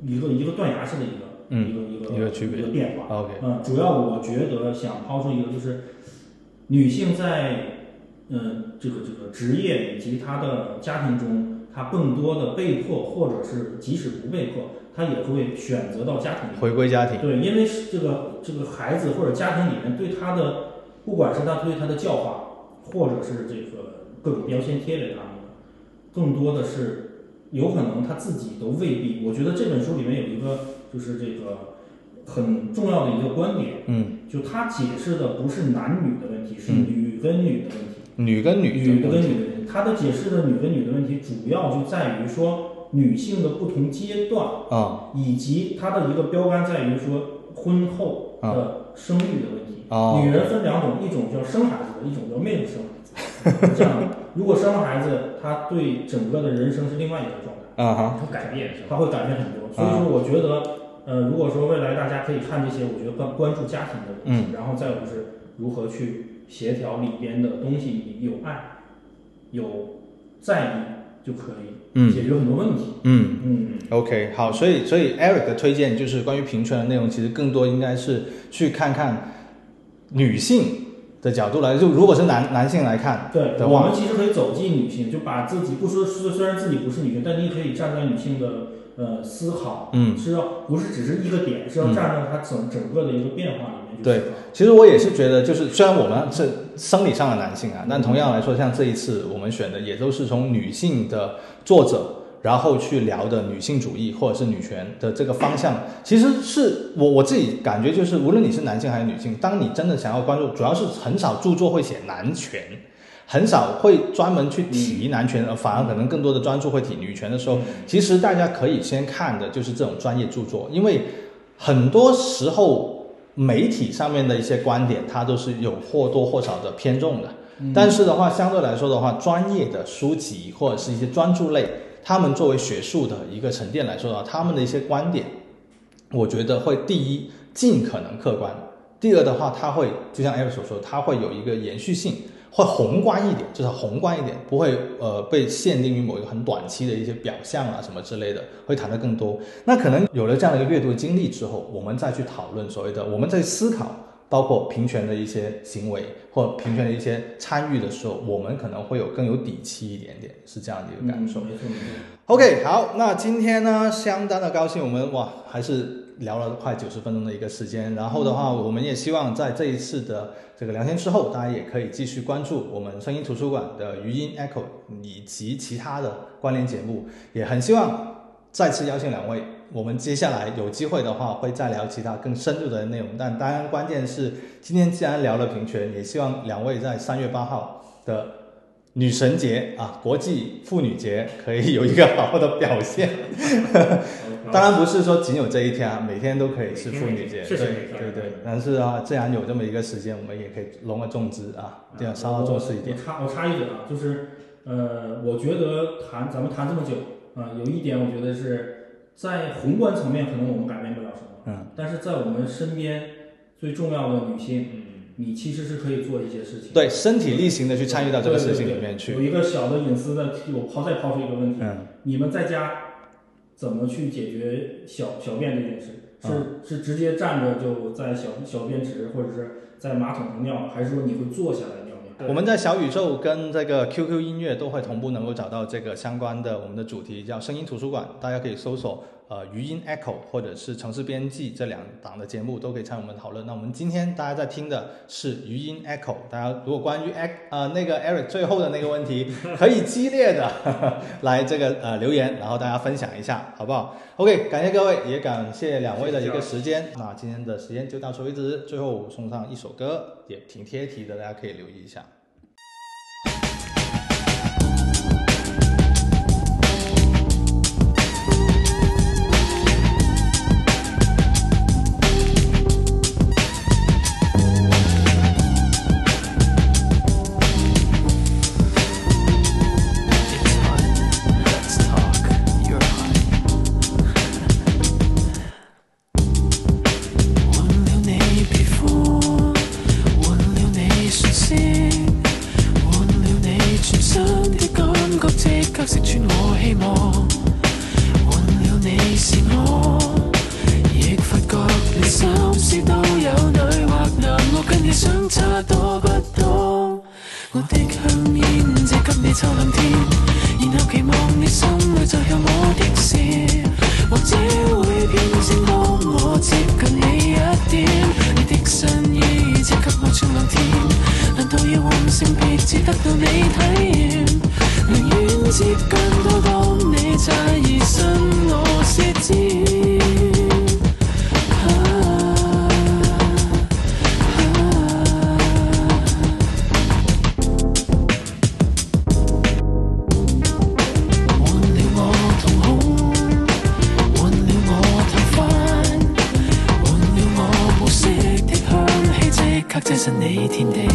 一个一个一个断崖式的一个、嗯一个一个一个区别一个变化。，OK，嗯，主要我觉得想抛出一个就是，女性在嗯这个这个职业以及她的家庭中，她更多的被迫或者是即使不被迫，她也会选择到家庭里。回归家庭。对，因为是这个这个孩子或者家庭里面对她的，不管是她对她的教化，或者是这个各种标签贴给他们的，更多的是有可能他自己都未必。我觉得这本书里面有一个就是这个很重要的一个观点，嗯，就他解释的不是男女的问题，是嗯女跟女的问题。女跟女女的的问题。跟女的问题，他的解释的女跟女的问题，主要就在于说女性的不同阶段。啊以及它的一个标杆在于说婚后的生育的问题。哦女人分两种，一种叫生孩子的，一种叫没有生孩子。这样的，如果生了孩子，她对整个的人生是另外一个状态，啊哈，有改变？她会改变很多。所以说，我觉得，呃，如果说未来大家可以看这些，我觉得关关注家庭的问题，然后再有就是如何去协调里边的东西，有爱，有在意就可以嗯解决很多问题。嗯。嗯 OK，好，所以所以 Eric 的推荐就是关于平权的内容，其实更多应该是去看看女性的角度来，就如果是男男性来看对，我们，其实可以走进女性，就把自己不说虽虽然自己不是女性，但你也可以站在女性的呃思考，嗯，是要不是只是一个点，是要站在它整整个的一个变化里面去对思考。其实我也是觉得，就是虽然我们是生理上的男性啊，但同样来说，像这一次我们选的也都是从女性的作者，然后去聊的女性主义或者是女权的这个方向，其实是我我自己感觉就是，无论你是男性还是女性，当你真的想要关注，主要是很少著作会写男权。很少会专门去提男权，而反而可能更多的专注会提女权的时候，其实大家可以先看的就是这种专业著作，因为很多时候媒体上面的一些观点，它都是有或多或少的偏重的。但是的话，相对来说的话，专业的书籍或者是一些专注类，他们作为学术的一个沉淀来说的话，他们的一些观点，我觉得会第一尽可能客观，第二的话，它会就像 Eric 所说，它会有一个延续性。会宏观一点，就是宏观一点，不会呃被限定于某一个很短期的一些表象啊什么之类的，会谈的更多。那可能有了这样的一个阅读经历之后，我们再去讨论所谓的我们在思考，包括平权的一些行为或平权的一些参与的时候，我们可能会有更有底气一点点，是这样的一个感受。OK，好，那今天呢，相当的高兴，我们哇还是聊了快九十分钟的一个时间。然后的话，我们也希望在这一次的这个聊天之后，大家也可以继续关注我们声音图书馆的语音 Echo 以及其他的关联节目。也很希望再次邀请两位，我们接下来有机会的话会再聊其他更深入的内容。但当然，关键是今天既然聊了平权，也希望两位在三月八号的。女神节啊，国际妇女节可以有一个好好的表现。当然不是说仅有这一天啊，每天都可以是妇女节。对对对。但是啊，既然有这么一个时间，我们也可以隆而重之啊，这样稍稍重视一点我。插我插一嘴啊，就是呃，我觉得谈咱们谈这么久啊、有一点我觉得是在宏观层面可能我们改变不了什么，嗯，但是在我们身边最重要的女性，嗯，你其实是可以做一些事情。对，身体力行的去参与到这个事情里面去。有一个小的隐私的，我抛再抛出一个问题，嗯，你们在家怎么去解决小小便这件事？是、嗯是直接站着就在小小便池，或者是在马桶上尿，还是说你会坐下来尿尿？我们在小宇宙跟这个 QQ 音乐都会同步能够找到这个相关的我们的主题，叫声音图书馆，大家可以搜索呃余音 Echo 或者是城市编辑这两档的节目都可以参与我们讨论。那我们今天大家在听的是余音 Echo，大家如果关于 e 呃那个 Eric 最后的那个问题，可以激烈的来这个呃留言，然后大家分享一下，好不好？OK，感谢各位，也感谢两位的一个时间。那今天的时间就到此为止，最后送上一首歌，也挺贴题的，大家可以留意一下。失你天地。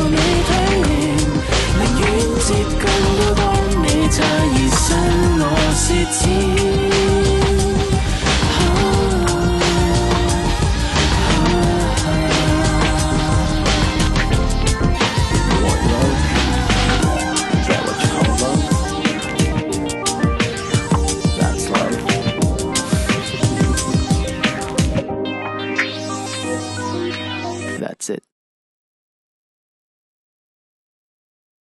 別至得